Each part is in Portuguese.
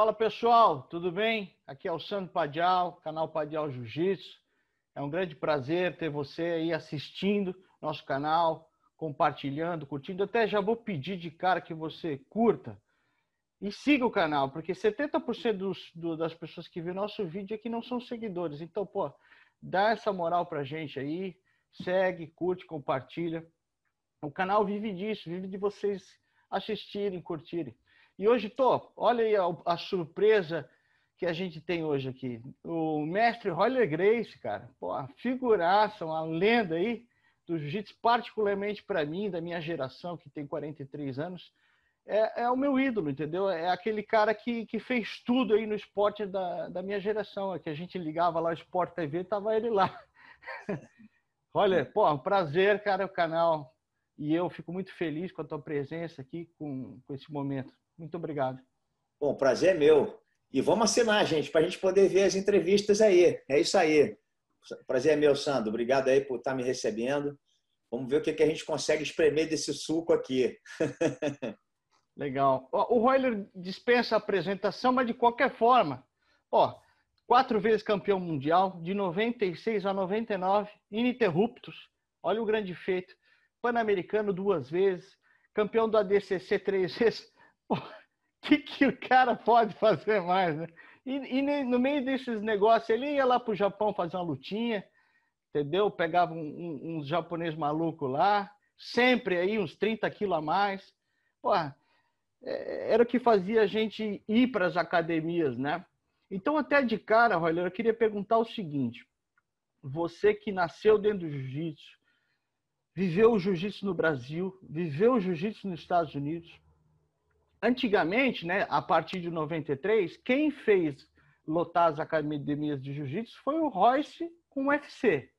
Fala pessoal, tudo bem? Aqui é o Sandro Padial, canal Padial Jiu-Jitsu. É um grande prazer ter você aí assistindo nosso canal, compartilhando, curtindo. Até já vou pedir de cara que você curta e siga o canal, porque 70% dos, do, das pessoas que viram nosso vídeo aqui não são seguidores. Então, pô, dá essa moral pra gente aí, segue, curte, compartilha. O canal vive disso, vive de vocês assistirem, curtirem. E hoje, tô, olha aí a, a, surpresa que a gente tem hoje aqui. O mestre Roller Grace, cara, pô, figuraça, uma lenda aí do jiu-jitsu, particularmente para mim, da minha geração, que tem 43 anos, é, é, o meu ídolo, entendeu? É aquele cara que, que fez tudo aí no esporte da, da minha geração, é que a gente ligava lá o Sport TV, tava ele lá. Olha, pô, um prazer, cara, o canal. E eu fico muito feliz com a tua presença aqui, com, com esse momento. Muito obrigado. Bom, prazer é meu. E vamos assinar, gente, para a gente poder ver as entrevistas aí. É isso aí. Prazer é meu, Sandro. Obrigado aí por estar me recebendo. Vamos ver o que, que a gente consegue espremer desse suco aqui. Legal. O Royler dispensa a apresentação, mas de qualquer forma, ó, quatro vezes campeão mundial, de 96 a 99, ininterruptos. Olha o grande feito. Pan-americano duas vezes, campeão do ADCC três vezes. O que, que o cara pode fazer mais, né? E, e, no meio desses negócios, ele ia lá para o Japão fazer uma lutinha, entendeu? Pegava um, um, uns japoneses malucos lá, sempre aí uns 30 quilos a mais. É, era o que fazia a gente ir para as academias, né? Então, até de cara, Roller, eu queria perguntar o seguinte: você que nasceu dentro do jiu-jitsu, viveu o jiu-jitsu no Brasil, viveu o jiu-jitsu nos Estados Unidos, Antigamente, né, a partir de 93, quem fez lotar as academias de jiu-jitsu foi o Royce com o UFC.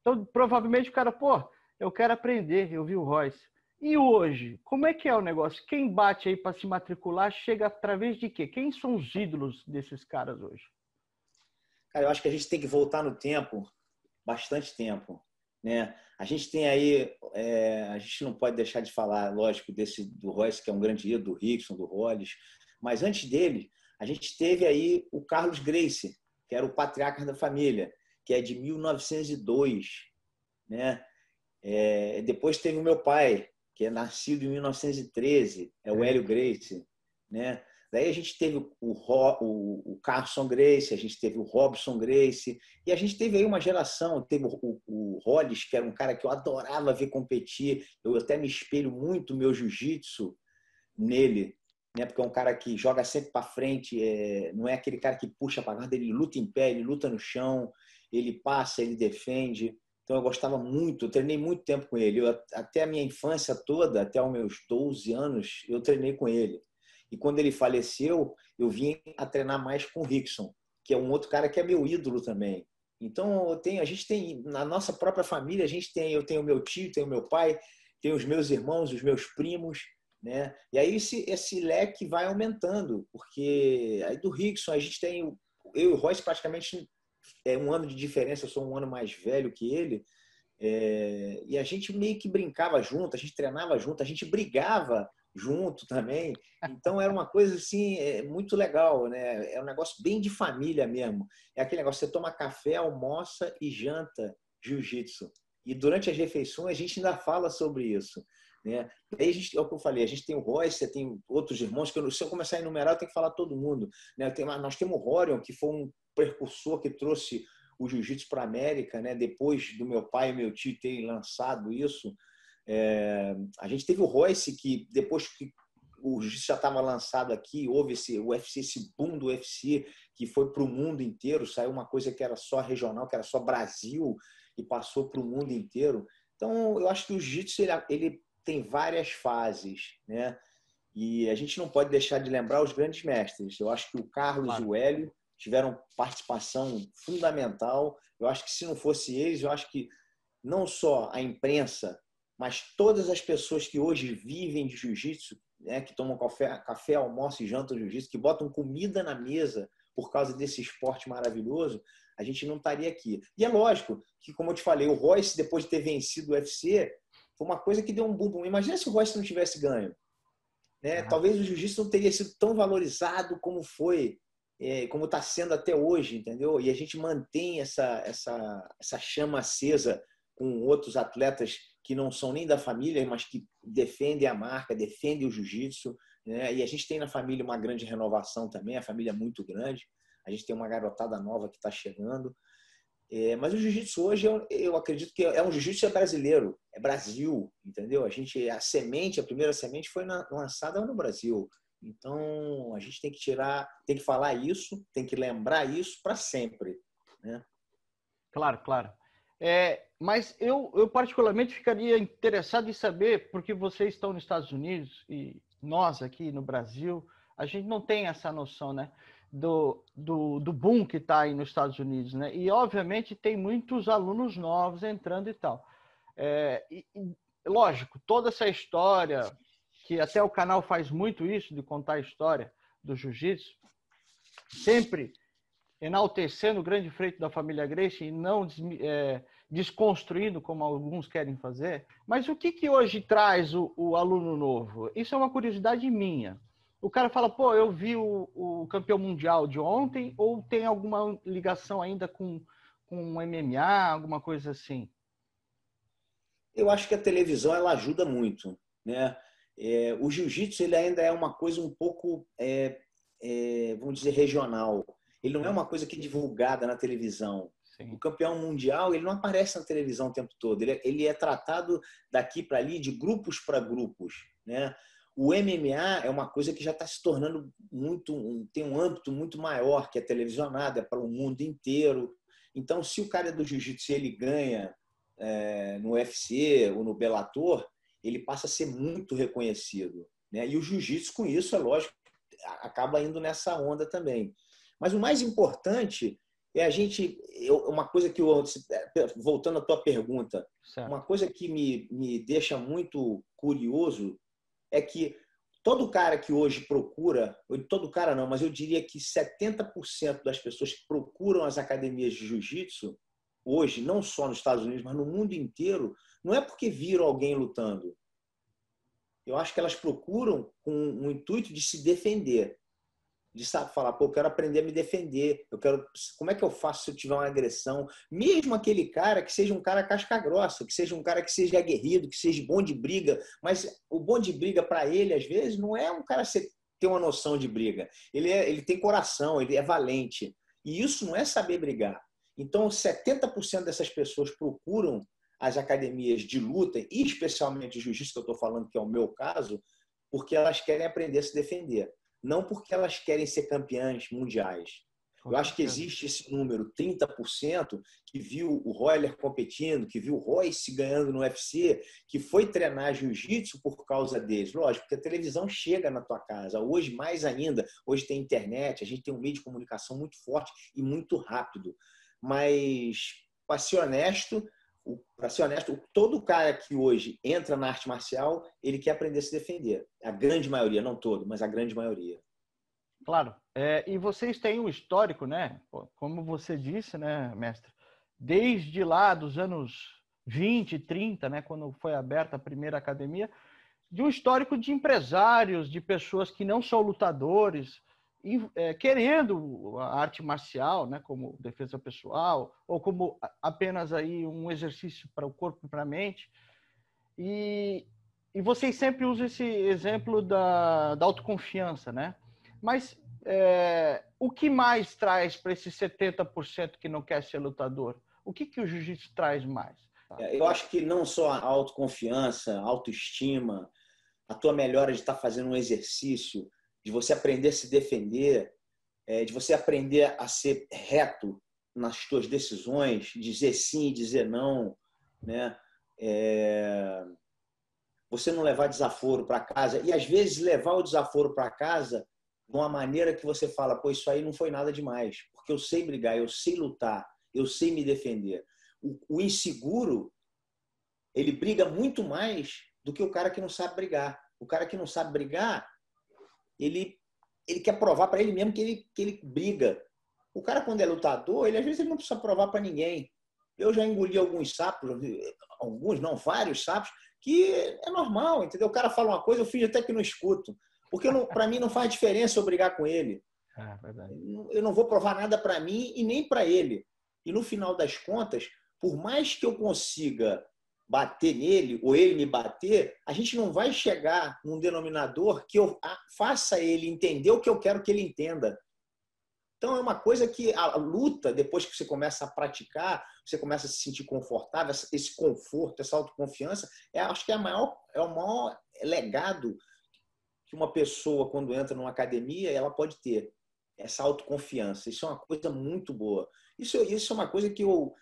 Então, provavelmente o cara, pô, eu quero aprender, eu vi o Royce. E hoje, como é que é o negócio? Quem bate aí para se matricular chega através de quê? Quem são os ídolos desses caras hoje? Cara, eu acho que a gente tem que voltar no tempo, bastante tempo. Né? A gente tem aí, é, a gente não pode deixar de falar, lógico, desse do Royce, que é um grande ídolo, do Rickson, do Rolles, mas antes dele, a gente teve aí o Carlos Grace, que era o patriarca da família, que é de 1902, né? É, depois teve o meu pai, que é nascido em 1913, é o Hélio Grace, né? Daí a gente teve o, o, o Carson Grace, a gente teve o Robson Grace, e a gente teve aí uma geração, teve o, o, Hollis, que era um cara que eu adorava ver competir, eu até me espelho muito meu jiu-jitsu nele, né? porque é um cara que joga sempre para frente, é, não é aquele cara que puxa para guarda, ele luta em pé, ele luta no chão, ele passa, ele defende. Então eu gostava muito, eu treinei muito tempo com ele. Eu, até a minha infância toda, até os meus 12 anos, eu treinei com ele. E quando ele faleceu, eu vim a treinar mais com o Rickson, que é um outro cara que é meu ídolo também. Então, eu tenho, a gente tem, na nossa própria família, a gente tem, eu tenho meu tio, tenho meu pai, tenho os meus irmãos, os meus primos, né? E aí esse, esse leque vai aumentando, porque aí do Rickson a gente tem, eu e o Royce praticamente é um ano de diferença, eu sou um ano mais velho que ele, é, e a gente meio que brincava junto, a gente treinava junto, a gente brigava junto também. Então era uma coisa assim é, muito legal, né? É um negócio bem de família mesmo. É aquele negócio você toma café, almoça e janta jiu-jitsu. E durante as refeições a gente ainda fala sobre isso. Né? Aí a gente, é o que eu falei, a gente tem o Royce, tem outros irmãos, que eu, se eu começar a enumerar, eu tenho que falar todo mundo. Né? Tem, nós temos o Horion, que foi um precursor que trouxe o jiu-jitsu para a América, né? depois do meu pai e meu tio terem lançado isso. É, a gente teve o Royce, que depois que o jiu-jitsu já estava lançado aqui, houve esse o UFC, esse boom do UFC, que foi para o mundo inteiro, saiu uma coisa que era só regional, que era só Brasil, e passou para o mundo inteiro. Então, eu acho que o jiu-jitsu ele, ele, tem várias fases, né? E a gente não pode deixar de lembrar os grandes mestres. Eu acho que o Carlos claro. e o Hélio tiveram participação fundamental. Eu acho que se não fosse eles, eu acho que não só a imprensa mas todas as pessoas que hoje vivem de jiu-jitsu, né, que tomam café, café, almoço e jantam jiu-jitsu, que botam comida na mesa por causa desse esporte maravilhoso, a gente não estaria aqui. E é lógico que, como eu te falei, o Royce, depois de ter vencido o UFC, foi uma coisa que deu um boom. Imagina se o Royce não tivesse ganho. Né? Talvez o jiu-jitsu não teria sido tão valorizado como foi, é, como está sendo até hoje, entendeu? E a gente mantém essa, essa, essa chama acesa com outros atletas que não são nem da família, mas que defendem a marca, defendem o jiu-jitsu. Né? E a gente tem na família uma grande renovação também, a família é muito grande. A gente tem uma garotada nova que está chegando. É, mas o jiu-jitsu hoje, eu, eu, acredito que é um jiu-jitsu brasileiro, é Brasil, entendeu? A gente, a semente, a primeira semente foi na, lançada no Brasil. Então, a gente tem que tirar, tem que falar isso, tem que lembrar isso para sempre, né? Claro, claro. É, mas eu, eu particularmente ficaria interessado em saber, porque vocês estão nos Estados Unidos e nós aqui no Brasil, a gente não tem essa noção, né? do, do, do boom que está aí nos Estados Unidos, né? E obviamente tem muitos alunos novos entrando e tal. É, e, lógico, toda essa história que até o canal faz muito isso de contar a história do jiu-jitsu, sempre enaltecendo o grande feito da família Gracie e não é, desconstruindo como alguns querem fazer. Mas o que, que hoje traz o, o aluno novo? Isso é uma curiosidade minha o cara fala, pô, eu vi o, o campeão mundial de ontem, ou tem alguma ligação ainda com, com MMA, alguma coisa assim? Eu acho que a televisão ela ajuda muito, né? É, o jiu-jitsu ele ainda é uma coisa um pouco, é, é, vamos dizer, regional. Ele não é uma coisa que é divulgada na televisão. Sim. O campeão mundial ele não aparece na televisão o tempo todo. Ele, é, ele é tratado daqui para ali, de grupos para grupos, né? O MMA é uma coisa que já está se tornando muito, tem um âmbito muito maior, que é televisionado, é para o mundo inteiro. Então, se o cara é do jiu-jitsu ele ganha é, no UFC ou no Bellator, ele passa a ser muito reconhecido. Né? E o jiu-jitsu, com isso, é lógico, acaba indo nessa onda também. Mas o mais importante é a gente. Uma coisa que eu. Voltando à tua pergunta, certo. uma coisa que me, me deixa muito curioso é que todo cara que hoje procura, todo cara não, mas eu diria que 70% das pessoas que procuram as academias de jiu-jitsu, hoje, não só nos Estados Unidos, mas no mundo inteiro, não é porque viram alguém lutando. Eu acho que elas procuram com o intuito de se defender de sabe, falar, pô, eu quero aprender a me defender, eu quero, como é que eu faço se eu tiver uma agressão? Mesmo aquele cara que seja um cara casca grossa, que seja um cara que seja aguerrido, que seja bom de briga, mas o bom de briga para ele, às vezes, não é um cara ter uma noção de briga. Ele, é, ele tem coração, ele é valente. E isso não é saber brigar. Então, 70% dessas pessoas procuram as academias de luta, e especialmente jiu-jitsu, que eu estou falando que é o meu caso, porque elas querem aprender a se defender não porque elas querem ser campeãs mundiais. Eu acho que existe esse número, 30%, que viu o Royler competindo, que viu o Royce ganhando no UFC, que foi treinar jiu-jitsu por causa deles. Lógico, porque a televisão chega na tua casa. Hoje, mais ainda, hoje tem internet, a gente tem um meio de comunicação muito forte e muito rápido. Mas, para ser honesto, para ser honesto, todo cara que hoje entra na arte marcial, ele quer aprender a se defender. A grande maioria, não todo, mas a grande maioria. Claro. É, e vocês têm um histórico, né? Como você disse, né, mestre? Desde lá dos anos 20, 30, né, quando foi aberta a primeira academia, de um histórico de empresários, de pessoas que não são lutadores, é, querendo a arte marcial, né, como defesa pessoal ou como apenas aí um exercício para o corpo e para a mente. E, e vocês sempre usam esse exemplo da, da autoconfiança, né? Mas é, o que mais traz para esses 70% que não quer ser lutador? O que, que o jiu-jitsu traz mais? É, eu acho que não só a autoconfiança, autoestima, a tua melhora de estar fazendo um exercício, de você aprender a se defender, é, de você aprender a ser reto nas suas decisões, dizer sim dizer não, né? É... Você não levar desaforo para casa e às vezes levar o desaforo para casa de uma maneira que você fala, pô, isso aí não foi nada demais, porque eu sei brigar, eu sei lutar, eu sei me defender. O, o inseguro ele briga muito mais do que o cara que não sabe brigar. O cara que não sabe brigar, ele, ele quer provar para ele mesmo que ele, que ele briga. O cara, quando é lutador, ele às vezes ele não precisa provar para ninguém. Eu já engoli alguns sapos, alguns, não, vários sapos, que é normal, entendeu? O cara fala uma coisa, eu fingo até que não escuto. Porque para mim não faz diferença eu brigar com ele. É, eu não vou provar nada para mim e nem para ele. E no final das contas, por mais que eu consiga bater nele ou ele me bater, a gente não vai chegar num denominador que eu faça ele entender o que eu quero que ele entenda. Então é uma coisa que a luta, depois que você começa a praticar, você começa a se sentir confortável, esse conforto, essa autoconfiança, é, acho que é, maior, é o maior legado que uma pessoa, quando entra numa academia, ela pode ter. Essa autoconfiança. Isso é uma coisa muito boa. Isso, isso é uma coisa que eu,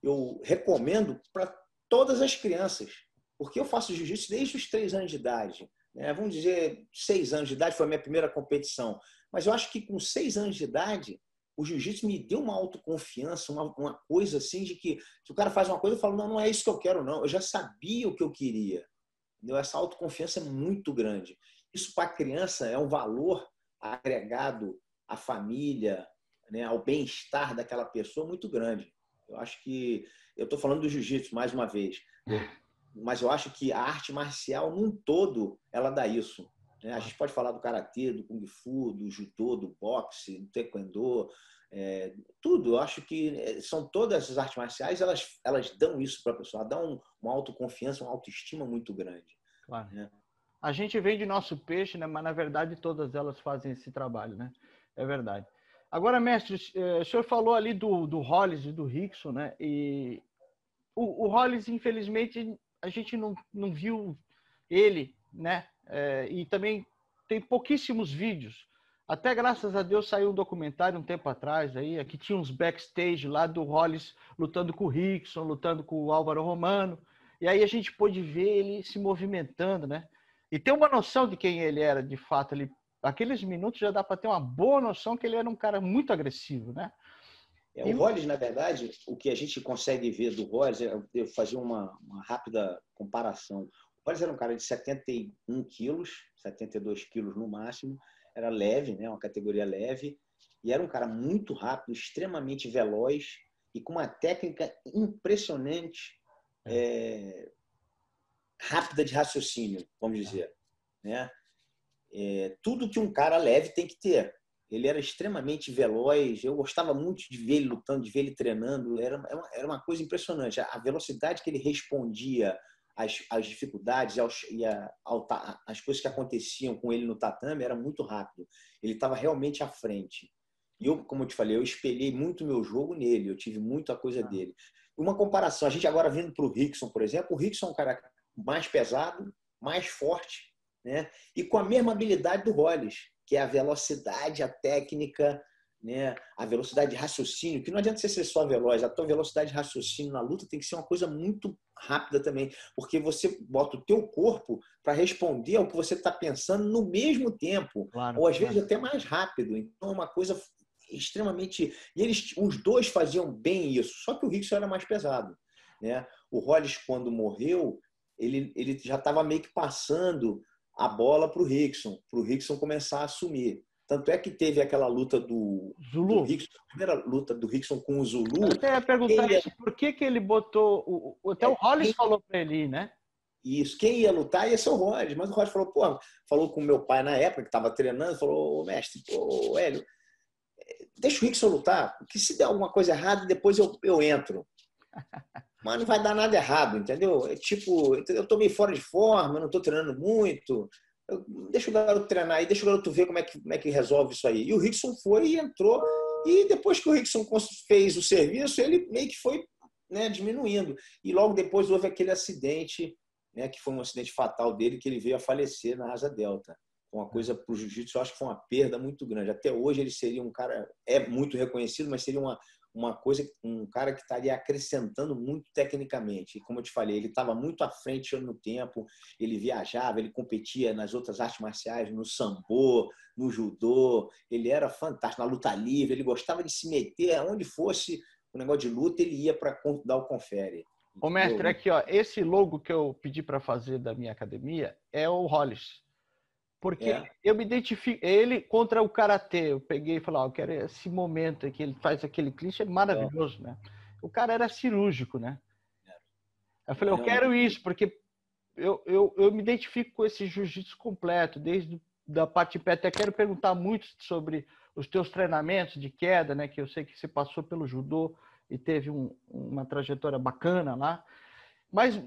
eu recomendo para todas as crianças. Porque eu faço jiu-jitsu desde os três anos de idade. Né? Vamos dizer, seis anos de idade foi a minha primeira competição. Mas eu acho que com seis anos de idade, o jiu-jitsu me deu uma autoconfiança, uma, uma coisa assim de que se o cara faz uma coisa, eu falo, não, não é isso que eu quero, não. Eu já sabia o que eu queria. Entendeu? Essa autoconfiança é muito grande. Isso para a criança é um valor agregado à família, né, ao bem-estar daquela pessoa muito grande. Eu acho que eu estou falando do jiu-jitsu mais uma vez, mas eu acho que a arte marcial num todo ela dá isso. Né? A gente pode falar do karatê, do kung fu, do judô, do boxe, do taekwondo, é, tudo. Eu acho que é, são todas essas artes marciais, elas, elas dão isso para a pessoa, dão uma autoconfiança, uma autoestima muito grande. Claro. Né? A gente vende nosso peixe, né? mas na verdade todas elas fazem esse trabalho, né? É verdade. Agora, mestre, é, o senhor falou ali do, do Hollis e do Rickson, né? E o, o Hollis, infelizmente, a gente não, não viu ele, né? É, e também tem pouquíssimos vídeos. Até graças a Deus saiu um documentário um tempo atrás aí, que tinha uns backstage lá do Hollis lutando com o Rickson, lutando com o Álvaro Romano. E aí a gente pôde ver ele se movimentando, né? E ter uma noção de quem ele era de fato ali. Aqueles minutos já dá para ter uma boa noção que ele era um cara muito agressivo, né? É, o Hollis, na verdade, o que a gente consegue ver do Hollis, é, eu fazer uma, uma rápida comparação. Boris era um cara de 71 quilos, 72 quilos no máximo, era leve, né, uma categoria leve, e era um cara muito rápido, extremamente veloz e com uma técnica impressionante, é, rápida de raciocínio, vamos dizer. Né? É, tudo que um cara leve tem que ter. Ele era extremamente veloz, eu gostava muito de ver ele lutando, de ver ele treinando, era, era uma coisa impressionante. A velocidade que ele respondia as, as dificuldades aos, e a, as coisas que aconteciam com ele no tatame era muito rápido. Ele estava realmente à frente. E eu, como eu te falei, eu espelhei muito meu jogo nele, eu tive muita coisa ah. dele. Uma comparação, a gente agora vindo para o Rickson, por exemplo, o Rickson é um cara mais pesado, mais forte, né? e com a mesma habilidade do Hollis, que é a velocidade, a técnica, né, a velocidade de raciocínio, que não adianta você ser só veloz, a tua velocidade de raciocínio na luta tem que ser uma coisa muito rápida também, porque você bota o teu corpo para responder ao que você está pensando no mesmo tempo, claro, ou às claro. vezes até mais rápido. Então é uma coisa extremamente. E eles, os dois faziam bem isso, só que o Rickson era mais pesado. Né? O Hollis, quando morreu, ele, ele já estava meio que passando a bola para o Rickson, para o Rickson começar a assumir. Tanto é que teve aquela luta do, Zulu. Do Rickson, a primeira luta do Rickson com o Zulu. Eu até ia perguntar ia... por que, que ele botou. O, até é, o Hollis quem... falou para ele, né? Isso, quem ia lutar ia ser o Rod, mas o Rod falou, pô, falou com meu pai na época, que estava treinando, falou, mestre, pô, Hélio, deixa o Rickson lutar, porque se der alguma coisa errada, depois eu, eu entro. Mas não vai dar nada errado, entendeu? É tipo, eu tô meio fora de forma, não tô treinando muito, deixa o garoto treinar aí, deixa o garoto ver como é que, como é que resolve isso aí. E o Rickson foi e entrou. E depois que o Rickson fez o serviço, ele meio que foi né, diminuindo. E logo depois houve aquele acidente, né, que foi um acidente fatal dele, que ele veio a falecer na asa delta. Uma coisa para o jiu-jitsu, eu acho que foi uma perda muito grande. Até hoje ele seria um cara, é muito reconhecido, mas seria uma, uma coisa, um cara que estaria acrescentando muito tecnicamente. E como eu te falei, ele estava muito à frente no tempo, ele viajava, ele competia nas outras artes marciais, no sambo, no judô, ele era fantástico, na luta livre, ele gostava de se meter aonde fosse o negócio de luta, ele ia para dar o confere. Ô, mestre, aqui, ó, esse logo que eu pedi para fazer da minha academia é o Hollis. Porque é. eu me identifico. Ele contra o karatê. Eu peguei e falei, ó, eu quero esse momento que ele faz aquele clichê é maravilhoso, é. né? O cara era cirúrgico, né? Eu falei, eu quero isso, porque eu, eu, eu me identifico com esse jiu-jitsu completo, desde da parte pé, até quero perguntar muito sobre os teus treinamentos de queda, né? Que eu sei que você passou pelo judô e teve um, uma trajetória bacana lá. Mas,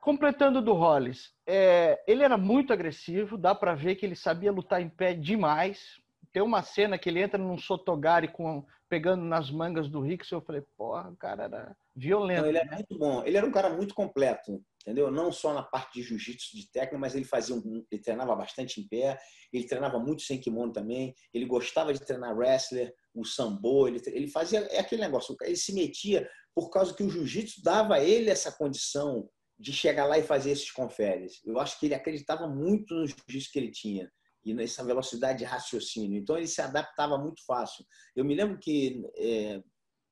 completando do Hollis, é, ele era muito agressivo, dá para ver que ele sabia lutar em pé demais. Tem uma cena que ele entra num sotogari com, pegando nas mangas do Rickson, eu falei, porra, o cara era violento. Não, ele era né? muito bom, ele era um cara muito completo, entendeu? Não só na parte de jiu-jitsu, de técnica, mas ele fazia um, ele treinava bastante em pé, ele treinava muito sem kimono também, ele gostava de treinar wrestler, o sambo, ele, ele fazia é aquele negócio, ele se metia por causa que o jiu-jitsu dava a ele essa condição de chegar lá e fazer esses conferes. Eu acho que ele acreditava muito no jiu-jitsu que ele tinha e nessa velocidade de raciocínio. Então ele se adaptava muito fácil. Eu me lembro que é,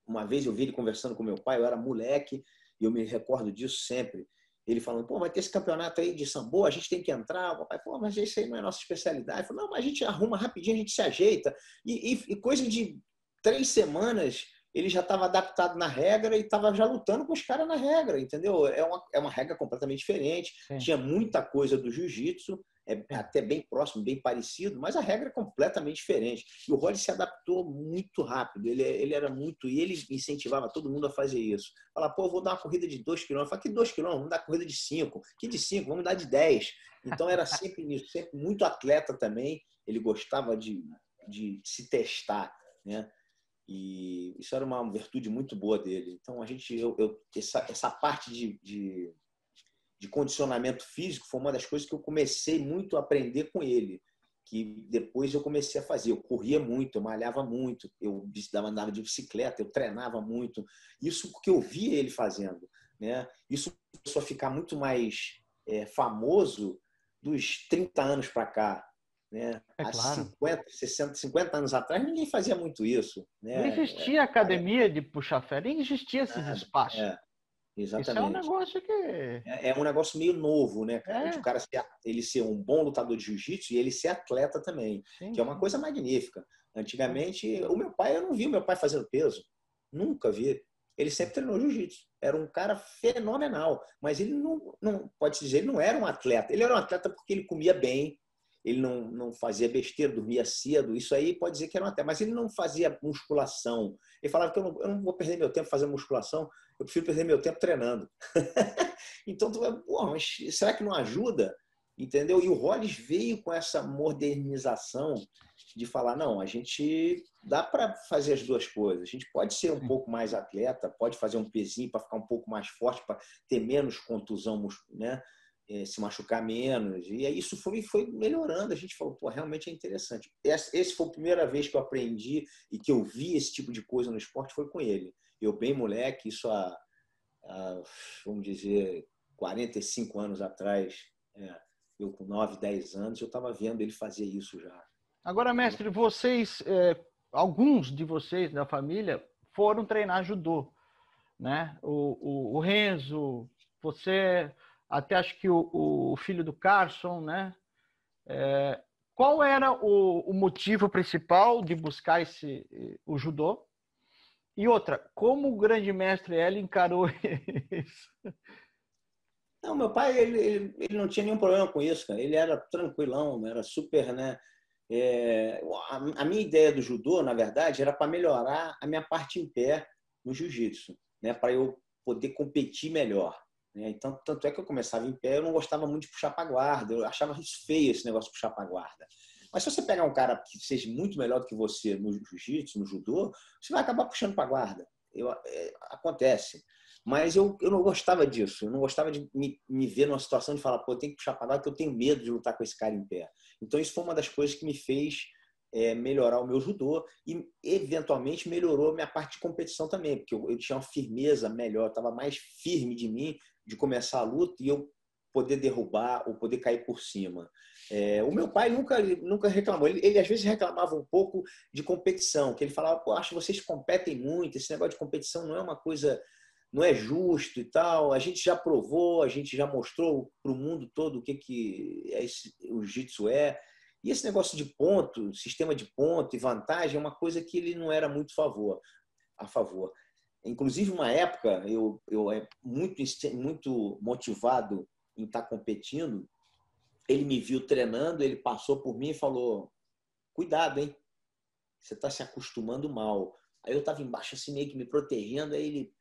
uma vez eu vi ele conversando com meu pai, eu era moleque e eu me recordo disso sempre. Ele falando, pô, vai ter esse campeonato aí de sambo, a gente tem que entrar. O papai, pô, mas isso aí não é nossa especialidade. Falei, não, mas a gente arruma rapidinho, a gente se ajeita. E, e, e coisa de três semanas ele já estava adaptado na regra e estava já lutando com os caras na regra, entendeu? É uma, é uma regra completamente diferente. Sim. Tinha muita coisa do jiu-jitsu, é até bem próximo, bem parecido, mas a regra é completamente diferente. E o Rod se adaptou muito rápido, ele, ele era muito. E ele incentivava todo mundo a fazer isso. Falar, pô, vou dar uma corrida de 2 km. Fala, que 2 km? Vamos dar corrida de 5. Que de 5? Vamos dar de 10. Então era sempre nisso, sempre muito atleta também. Ele gostava de, de se testar, né? E isso era uma virtude muito boa dele. Então, a gente, eu, eu essa, essa parte de, de, de, condicionamento físico foi uma das coisas que eu comecei muito a aprender com ele. Que depois eu comecei a fazer. Eu corria muito, eu malhava muito, eu andava de bicicleta, eu treinava muito. Isso porque eu via ele fazendo. Né? Isso começou a ficar muito mais é, famoso dos 30 anos para cá. Né? É Há claro. 50, 60, 50 anos atrás, ninguém fazia muito isso. Né? Não existia é, academia é, de puxar ferro, nem existia esses é, espaços. É, exatamente. Isso é um negócio que. É, é um negócio meio novo, né? É. O cara ser, ele ser um bom lutador de jiu-jitsu e ele ser atleta também, sim, que é uma coisa magnífica. Antigamente, o meu pai, eu não vi o meu pai fazendo peso. Nunca vi. Ele sempre treinou jiu-jitsu. Era um cara fenomenal. Mas ele não, não, pode dizer, ele não era um atleta. Ele era um atleta porque ele comia bem, ele não, não fazia besteira, dormia cedo, isso aí pode dizer que era até, mas ele não fazia musculação. Ele falava que eu não, eu não vou perder meu tempo fazendo musculação, eu prefiro perder meu tempo treinando. então, tu vai, porra, mas será que não ajuda? Entendeu? E o Rollins veio com essa modernização de falar, não, a gente dá para fazer as duas coisas. A gente pode ser um pouco mais atleta, pode fazer um pezinho para ficar um pouco mais forte, para ter menos contusão, né? É, se machucar menos. E aí isso foi, foi melhorando. A gente falou, pô, realmente é interessante. Esse foi a primeira vez que eu aprendi e que eu vi esse tipo de coisa no esporte, foi com ele. Eu, bem moleque, isso há, há vamos dizer, 45 anos atrás, é, eu com 9, 10 anos, eu estava vendo ele fazer isso já. Agora, mestre, vocês, é, alguns de vocês da família foram treinar judô, né? O, o, o Renzo, você até acho que o, o filho do Carson, né? É, qual era o, o, motivo principal de buscar esse o judô? E outra, como o grande mestre ele encarou isso? Não, meu pai ele, ele, ele, não tinha nenhum problema com isso, cara. Ele era tranquilão, era super, né? É, a, a, minha ideia do judô, na verdade, era para melhorar a minha parte em pé no jiu-jitsu, né? Para eu poder competir melhor. Né? Então, tanto é que eu começava em pé, eu não gostava muito de puxar para guarda, eu achava feio esse negócio de puxar para guarda. Mas se você pegar um cara que seja muito melhor do que você no jiu-jitsu, no judô, você vai acabar puxando para guarda. Eu, é, acontece. Mas eu, eu não gostava disso. Eu não gostava de me, me ver numa situação de falar, pô, tenho que puxar para guarda porque eu tenho medo de lutar com esse cara em pé. Então, isso foi uma das coisas que me fez é, melhorar o meu judô e, eventualmente, melhorou a minha parte de competição também, porque eu, eu tinha uma firmeza melhor, estava mais firme de mim de começar a luta e eu poder derrubar ou poder cair por cima. É, o meu pai nunca, nunca reclamou. Ele, ele, às vezes reclamava um pouco de competição, que ele falava, pô, acho que vocês competem muito, esse negócio de competição não é uma coisa, não é justo e tal. A gente já provou, a gente já mostrou para o mundo todo o que, que é esse, o jiu-jitsu é. E esse negócio de ponto, sistema de ponto e vantagem é uma coisa que ele não era muito favor, a favor. Inclusive, uma época, eu, eu é muito, muito motivado em estar competindo, ele me viu treinando, ele passou por mim e falou: Cuidado, hein? Você está se acostumando mal. Aí eu estava embaixo, assim, meio que me protegendo, aí ele,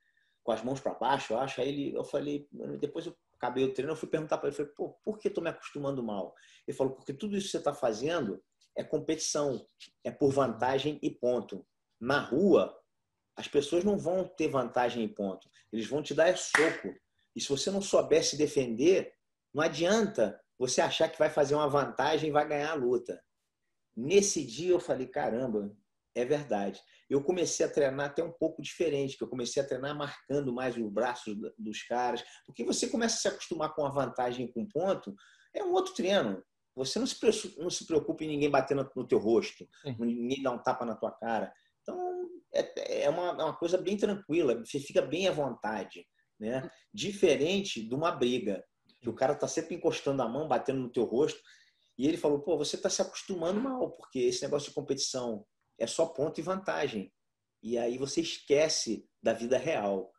com as mãos para baixo, eu acho. Aí ele, eu falei, depois eu acabei o treino, eu fui perguntar para ele, falei, pô, por que estou me acostumando mal? Ele falou, porque tudo isso que você está fazendo é competição, é por vantagem e ponto. Na rua, as pessoas não vão ter vantagem e ponto. Eles vão te dar é soco. E se você não souber se defender, não adianta você achar que vai fazer uma vantagem e vai ganhar a luta. Nesse dia eu falei, caramba, é verdade. Eu comecei a treinar até um pouco diferente, que eu comecei a treinar marcando mais os braços dos caras, porque você começa a se acostumar com a vantagem com ponto, é um outro treino. Você não se, não se preocupa em ninguém bater no, teu rosto, Sim. ninguém dar um tapa na tua cara. Então, é, é, uma, é uma coisa bem tranquila, você fica bem à vontade. Né? Diferente de uma briga, que o cara está sempre encostando a mão, batendo no teu rosto. E ele falou, pô, você está se acostumando mal, porque esse negócio de competição é só ponto e vantagem. E aí você esquece da vida real.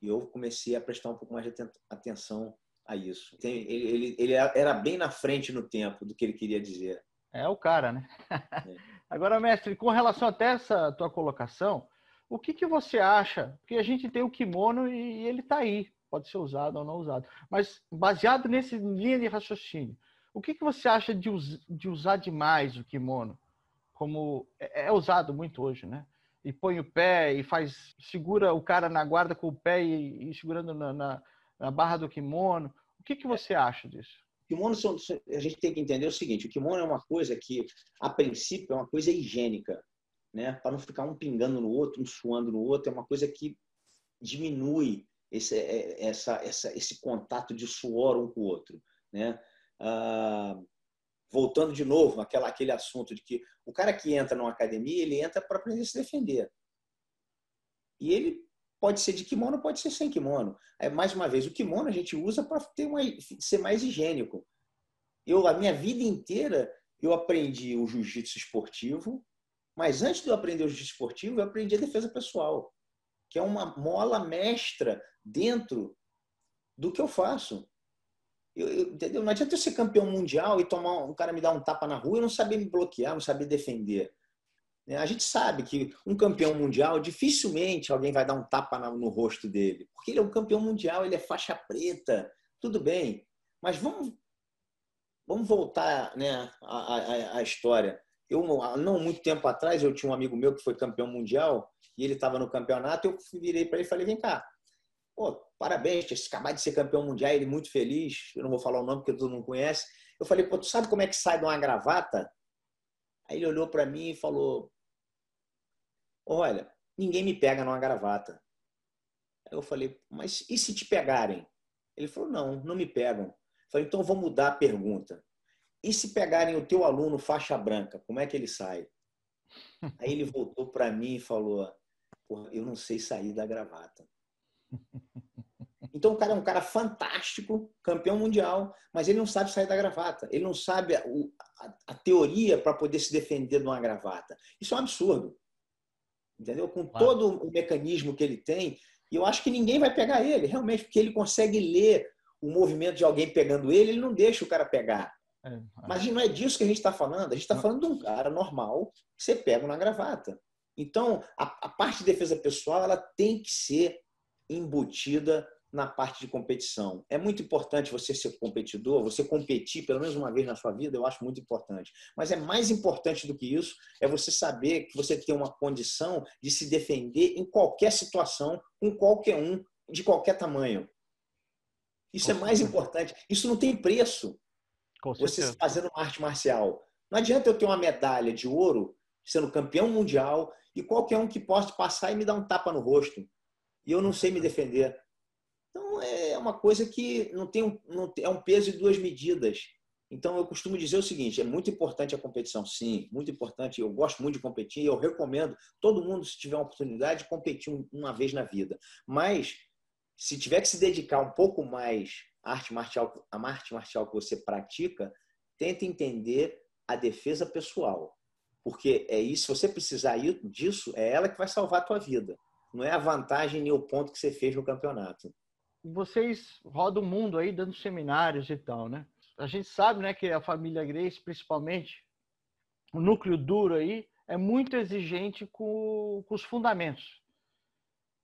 E eu comecei a prestar um pouco mais de atenção a isso. Ele, ele, ele era bem na frente no tempo do que ele queria dizer. É o cara, né? É. Agora, mestre, com relação até essa tua colocação, o que, que você acha? Porque a gente tem o kimono e ele está aí, pode ser usado ou não usado. Mas baseado nesse linha de raciocínio, o que, que você acha de, us de usar demais o kimono? Como é, é usado muito hoje, né? E põe o pé e faz, segura o cara na guarda com o pé e, e segurando na, na, na, barra do kimono. O que, que você acha disso? Kimono, a gente tem que entender o seguinte: o kimono é uma coisa que, a princípio, é uma coisa higiênica né? Para não ficar um pingando no outro, um suando no outro, é uma coisa que diminui esse, é, essa, essa, esse contato de suor um com o outro, né? Ah, voltando de novo àquela, assunto de que o cara que entra numa academia, ele entra para aprender a se defender. E ele pode ser de kimono, pode ser sem kimono. É, mais uma vez, o kimono a gente usa para ser mais higiênico. Eu, a minha vida inteira, eu aprendi o jiu-jitsu esportivo, mas antes de eu aprender o jiu-jitsu esportivo, eu aprendi a defesa pessoal, que é uma mola mestra dentro do que eu faço. Eu, eu, entendeu? Não adianta eu ser campeão mundial e tomar um cara me dar um tapa na rua e não saber me bloquear, não saber defender. Né? A gente sabe que um campeão mundial, dificilmente alguém vai dar um tapa no rosto dele, porque ele é um campeão mundial, ele é faixa preta, tudo bem. Mas vamos, vamos voltar né, à, à, história. Eu, não muito tempo atrás, eu tinha um amigo meu que foi campeão mundial e ele estava no campeonato. Eu virei para ele e falei: vem cá, pô, parabéns, tinha acabado de ser campeão mundial. Ele muito feliz. Eu não vou falar o nome porque todo mundo conhece. Eu falei: pô, tu sabe como é que sai de uma gravata? Aí ele olhou para mim e falou: olha, ninguém me pega numa gravata. Aí eu falei: mas e se te pegarem? Ele falou: não, não me pegam. Eu falei: então vou mudar a pergunta. E se pegarem o teu aluno faixa branca, como é que ele sai? Aí ele voltou para mim e falou: eu não sei sair da gravata. Então o cara é um cara fantástico, campeão mundial, mas ele não sabe sair da gravata. Ele não sabe a, a, a teoria para poder se defender de uma gravata. Isso é um absurdo. Entendeu? Com claro. todo o mecanismo que ele tem, e eu acho que ninguém vai pegar ele, realmente, porque ele consegue ler o movimento de alguém pegando ele, ele não deixa o cara pegar. É, é, Mas não é disso que a gente está falando. A gente está falando de um cara normal que você pega na gravata. Então, a, a, parte de defesa pessoal ela tem que ser embutida na parte de competição. É muito importante você ser competidor, você competir pelo menos uma vez na sua vida, eu acho muito importante. Mas é mais importante do que isso, é você saber que você tem uma condição de se defender em qualquer situação, com qualquer um, de qualquer tamanho. Isso é mais importante. Isso não tem preço você fazendo uma arte marcial. Não adianta eu ter uma medalha de ouro, sendo campeão mundial, e qualquer um que possa passar e me dar um tapa no rosto. E eu não sei me defender. Então é uma coisa que não tem, não tem, é um peso de duas medidas. Então eu costumo dizer o seguinte: é muito importante a competição, sim, muito importante. Eu gosto muito de competir, eu recomendo todo mundo, se tiver uma oportunidade, competir uma vez na vida. Mas se tiver que se dedicar um pouco mais arte marcial, a arte marcial que você pratica, tenta entender a defesa pessoal. Porque é isso, se você precisar disso, é ela que vai salvar a tua vida. Não é a vantagem nem o ponto que você fez no campeonato. Vocês rodam o mundo aí dando seminários e tal, né? a gente sabe, né, que a família Grace, principalmente, o núcleo duro aí, é muito exigente com, com os fundamentos.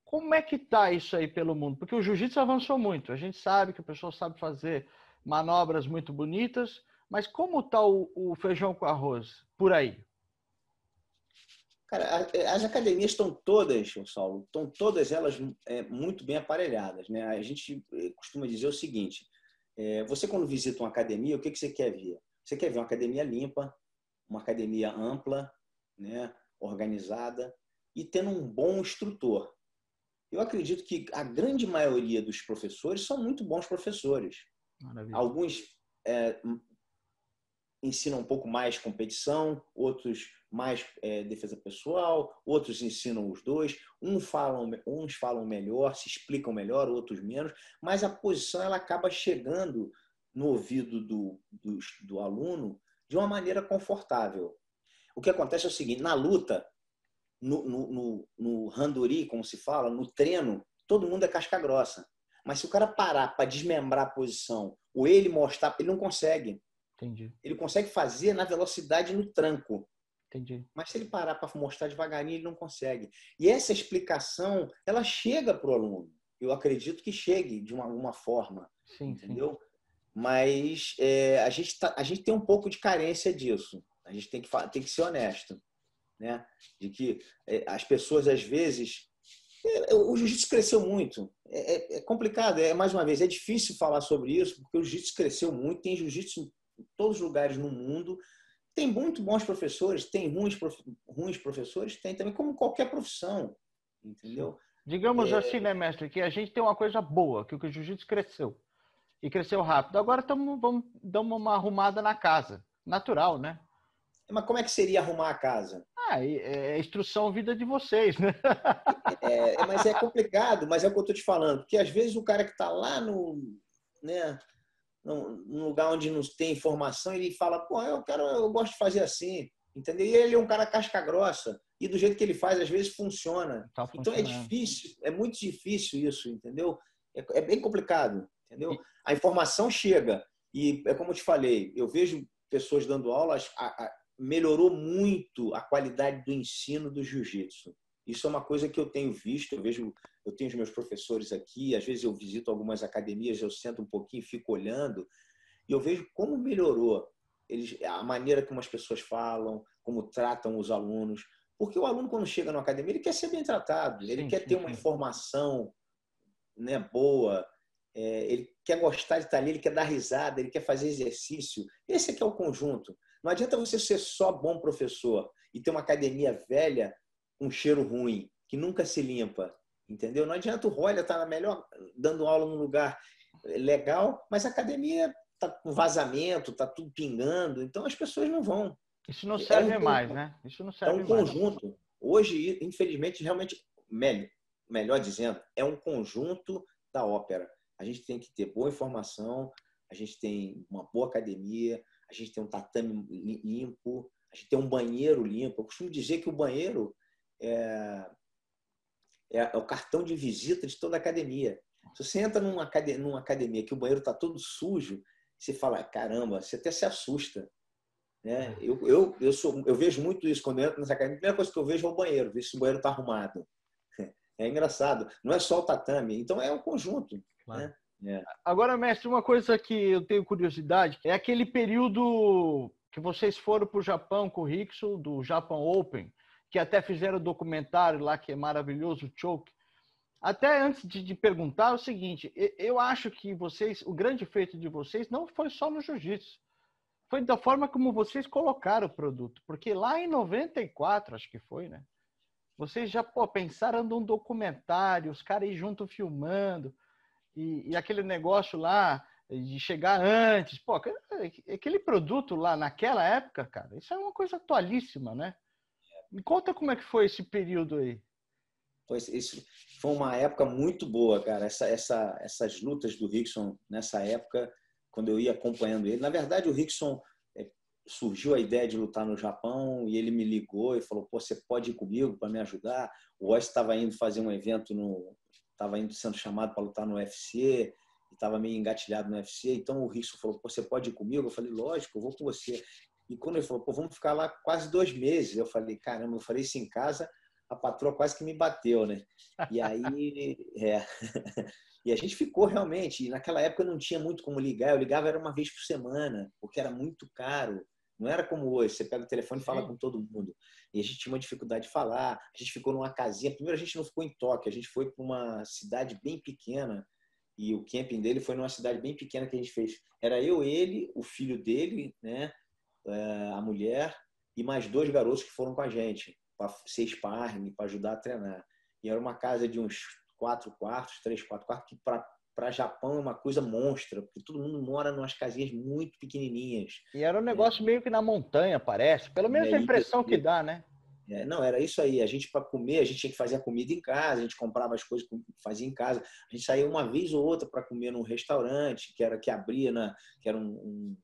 Como é que está isso aí pelo mundo? Porque o jiu-jitsu avançou muito. A gente sabe que o pessoal sabe fazer manobras muito bonitas, mas como está o, o, feijão com arroz por aí? Cara, as academias estão todas, Saulo, estão todas elas é, muito bem aparelhadas. Né? A gente eh, costuma dizer o seguinte: é, você, quando visita uma academia, o que, que você quer ver? Você quer ver uma academia limpa, uma academia ampla, né, organizada e tendo um bom instrutor. Eu acredito que a grande maioria dos professores são muito bons professores. Maravilha. Alguns é, ensinam um pouco mais competição, outros mais é, defesa pessoal, outros ensinam os dois. Um falam, uns falam melhor, se explicam melhor, outros menos, mas a posição ela acaba chegando no ouvido do, do, do aluno de uma maneira confortável. O que acontece é o seguinte: na luta, no, no, no, no randori, como se fala, no treino, todo mundo é casca grossa. Mas se o cara parar para desmembrar a posição, ou ele mostrar, ele não consegue. Entendi. Ele consegue fazer na velocidade no tranco. Entendi. Mas se ele parar para mostrar devagarinho, ele não consegue. E essa explicação, ela chega para o aluno. Eu acredito que chegue de uma, alguma forma. Sim, entendeu? Sim. Mas é, a, gente tá, a gente tem um pouco de carência disso. A gente tem que, tem que ser honesto né? De que é, as pessoas às vezes é, o jiu-jitsu cresceu muito. É, é, complicado, é mais uma vez, é difícil falar sobre isso, porque o jiu-jitsu cresceu muito, tem jiu-jitsu em todos os lugares no mundo. Tem muito bons professores, tem ruins, prof... ruins professores, tem também, como qualquer profissão, entendeu? Digamos é... assim, né, mestre, que a gente tem uma coisa boa, que o jiu-jitsu cresceu. E cresceu rápido. Agora tamo, vamos dar uma arrumada na casa. Natural, né? Mas como é que seria arrumar a casa? Ah, é, é instrução vida de vocês, né? É, é, mas é complicado, mas é o que eu estou te falando. Porque às vezes o cara que está lá no, né, no, lugar onde não tem informação, ele fala, pô, eu quero, eu gosto de fazer assim. Entendeu? E ele é um cara casca grossa. E do jeito que ele faz, às vezes funciona. Tá então é difícil, é muito difícil isso, entendeu? É, é bem complicado, entendeu? A informação chega. E é como eu te falei, eu vejo pessoas dando aulas, a, a, melhorou muito a qualidade do ensino do jiu-jitsu. Isso é uma coisa que eu tenho visto, eu vejo, eu tenho os meus professores aqui, às vezes eu visito algumas academias, eu sento um pouquinho, fico olhando e eu vejo como melhorou eles, a maneira como as pessoas falam, como tratam os alunos. Porque o aluno, quando chega na academia, ele quer ser bem tratado, ele sim, quer sim, ter uma sim. informação né, boa, é, ele quer gostar de estar ali, ele quer dar risada, ele quer fazer exercício. Esse aqui é o conjunto. Não adianta você ser só bom professor e ter uma academia velha com cheiro ruim, que nunca se limpa, entendeu? Não adianta o Roller estar tá melhor dando aula num lugar legal, mas a academia está com vazamento, está tudo pingando, então as pessoas não vão. Isso não serve é um, mais, né? Isso não serve É um conjunto. Mais. Hoje, infelizmente, realmente, melhor, melhor dizendo, é um conjunto da ópera. A gente tem que ter boa informação, a gente tem uma boa academia, a gente tem um tatame limpo, a gente tem um banheiro limpo. Eu costumo dizer que o banheiro é, é, o cartão de visita de toda a academia. Se você entra numa academia, numa academia que o banheiro está todo sujo, você fala, caramba, você até se assusta. Né? É. Eu, eu, eu, sou, eu vejo muito isso quando eu entro nessa academia. A primeira coisa que eu vejo é o banheiro, ver se o banheiro está arrumado. É engraçado. Não é só o tatame. Então é um conjunto. Claro. Né? É. Agora, mestre, uma coisa que eu tenho curiosidade é aquele período que vocês foram para o Japão com o Rickson, do Japan Open, que até fizeram documentário lá que é maravilhoso, o Choke. Até antes de, de perguntar, é o seguinte: eu acho que vocês, o grande feito de vocês não foi só no jiu-jitsu, foi da forma como vocês colocaram o produto. Porque lá em 94, acho que foi, né? Vocês já pô, pensaram num documentário, os caras aí junto filmando. E, e, aquele negócio lá de chegar antes, pô, aquele produto lá naquela época, cara, isso é uma coisa atualíssima, né? Me conta como é que foi esse período aí. Pois isso foi uma época muito boa, cara. Essa, essa, essas lutas do Rickson nessa época, quando eu ia acompanhando ele. Na verdade, o Rickson é, surgiu a ideia de lutar no Japão e ele me ligou e falou: Pô, você pode ir comigo para me ajudar? O Oz estava indo fazer um evento no, estava sendo chamado para lutar no UFC estava meio engatilhado no UFC. Então o Rickson falou: você pode ir comigo? Eu falei: lógico, eu vou com você. E quando ele falou: Pô, vamos ficar lá quase dois meses, eu falei: caramba, eu falei isso em casa, a patroa quase que me bateu, né? E aí, é. E a gente ficou realmente. E naquela época não tinha muito como ligar. Eu ligava era uma vez por semana, porque era muito caro. Não era como hoje, você pega o telefone e fala Sim. com todo mundo. E a gente tinha uma dificuldade de falar. A gente ficou numa casinha. Primeiro a gente não ficou em Tóquio, a gente foi para uma cidade bem pequena. E o camping dele foi numa cidade bem pequena que a gente fez. Era eu, ele, o filho dele, né, eh, a mulher e mais dois garotos que foram com a gente para ser sparring, para ajudar a treinar. E era uma casa de uns quatro quartos, três, quatro quartos, que para para Japão é uma coisa monstra, porque todo mundo mora em umas casinhas muito pequenininhas. E era um negócio é. meio que na montanha, parece. Pelo menos é, a impressão que dá, né? É, não, era isso aí. A gente, para comer, a gente tinha que fazer a comida em casa, a gente comprava as coisas, fazia em casa. A gente saía uma vez ou outra para comer num restaurante que era que abria, na, que era um, um,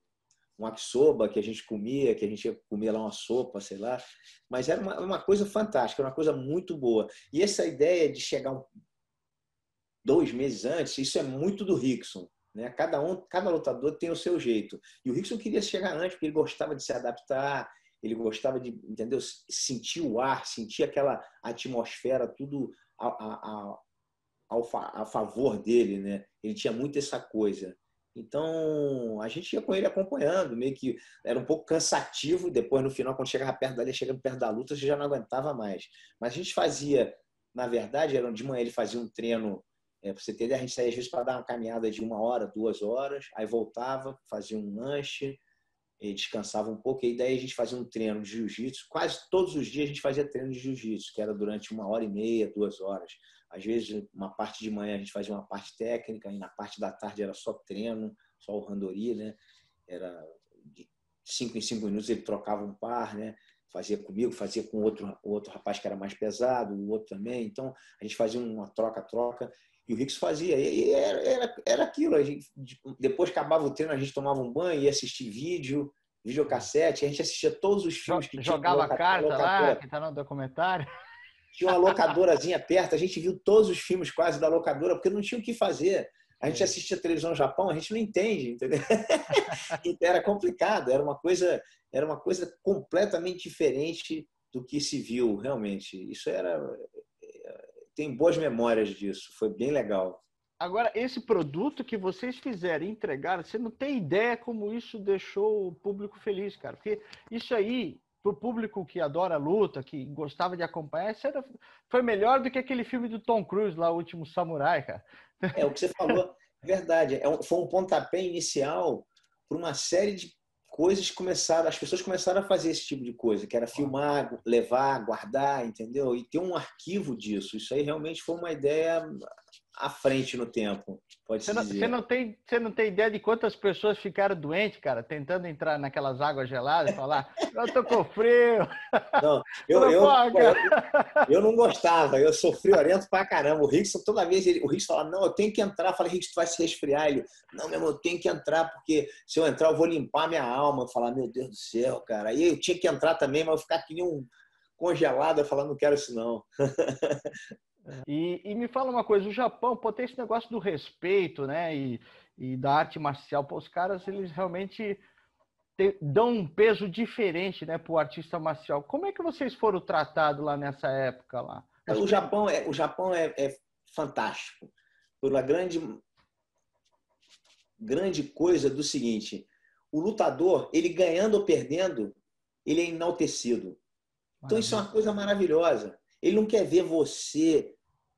um akisoba que a gente comia, que a gente ia comer lá uma sopa, sei lá. Mas era uma, uma coisa fantástica, uma coisa muito boa. E essa ideia de chegar um, dois meses antes, isso é muito do Rickson. Né? Cada um, cada lutador tem o seu jeito. E o Rickson queria chegar antes porque ele gostava de se adaptar, ele gostava de, entendeu? Sentir o ar, sentir aquela atmosfera, tudo a, a, a, a favor dele, né? Ele tinha muito essa coisa. Então, a gente ia com ele acompanhando, meio que era um pouco cansativo. Depois, no final, quando chegava perto dali, chegando perto da luta, você já não aguentava mais. Mas a gente fazia, na verdade, era de manhã ele fazia um treino é, para você a gente saía às vezes para dar uma caminhada de uma hora, duas horas, aí voltava, fazia um lanche, descansava um pouco, e daí a gente fazia um treino de jiu-jitsu. Quase todos os dias a gente fazia treino de jiu-jitsu, que era durante uma hora e meia, duas horas. Às vezes, uma parte de manhã a gente fazia uma parte técnica, e na parte da tarde era só treino, só o randori, né? Era de cinco em cinco minutos ele trocava um par, né? Fazia comigo, fazia com outro, outro rapaz que era mais pesado, o outro também. Então, a gente fazia uma troca-troca. E o Ricks fazia. E era, era, era aquilo. A gente, depois acabava o treino, a gente tomava um banho, ia assistir vídeo, videocassete. A gente assistia todos os filmes que Jogava tinha. carta locadora. lá, que tá no documentário. Tinha uma locadorazinha perto. A gente viu todos os filmes quase da locadora, porque não tinha o que fazer. A gente é. assistia televisão no Japão, a gente não entende, entendeu? então era complicado, era uma coisa, era uma coisa completamente diferente do que se viu realmente. Isso era tem boas memórias disso, foi bem legal. Agora, esse produto que vocês fizeram entregaram, você não tem ideia como isso deixou o público feliz, cara. Porque isso aí, para o público que adora luta, que gostava de acompanhar, isso era, foi melhor do que aquele filme do Tom Cruise lá, O Último Samurai, cara. É, o que você falou, é verdade. É um, foi um pontapé inicial para uma série de coisas começaram, as pessoas começaram a fazer esse tipo de coisa, que era filmar, levar, guardar, entendeu? E ter um arquivo disso. Isso aí realmente foi uma ideia à frente no tempo, pode você não, dizer. Você não, tem, você não tem ideia de quantas pessoas ficaram doentes, cara, tentando entrar naquelas águas geladas e falar, eu tô com frio. Não, eu, eu, eu, eu, não gostava, eu sofri oriento pra caramba. O Rickson, toda vez, ele, o Rickson falava, não, eu tenho que entrar. Eu falei, Rickson, tu vai se resfriar. Ele, não, meu irmão, eu tenho que entrar, porque se eu entrar, eu vou limpar minha alma. Eu falar, meu Deus do céu, cara. Aí eu tinha que entrar também, mas eu ficar que nem um congelado, eu falar, não quero isso não. E, e, me fala uma coisa, o Japão, pô, tem esse negócio do respeito, né? E, e da arte marcial. Pô, os caras, eles realmente te, dão um peso diferente, né, para o artista marcial. Como é que vocês foram tratados lá nessa época lá? O Japão é, o Japão é, é fantástico. Por uma grande, grande coisa do seguinte, o lutador, ele ganhando ou perdendo, ele é enaltecido. Então isso é uma coisa maravilhosa. Ele não quer ver você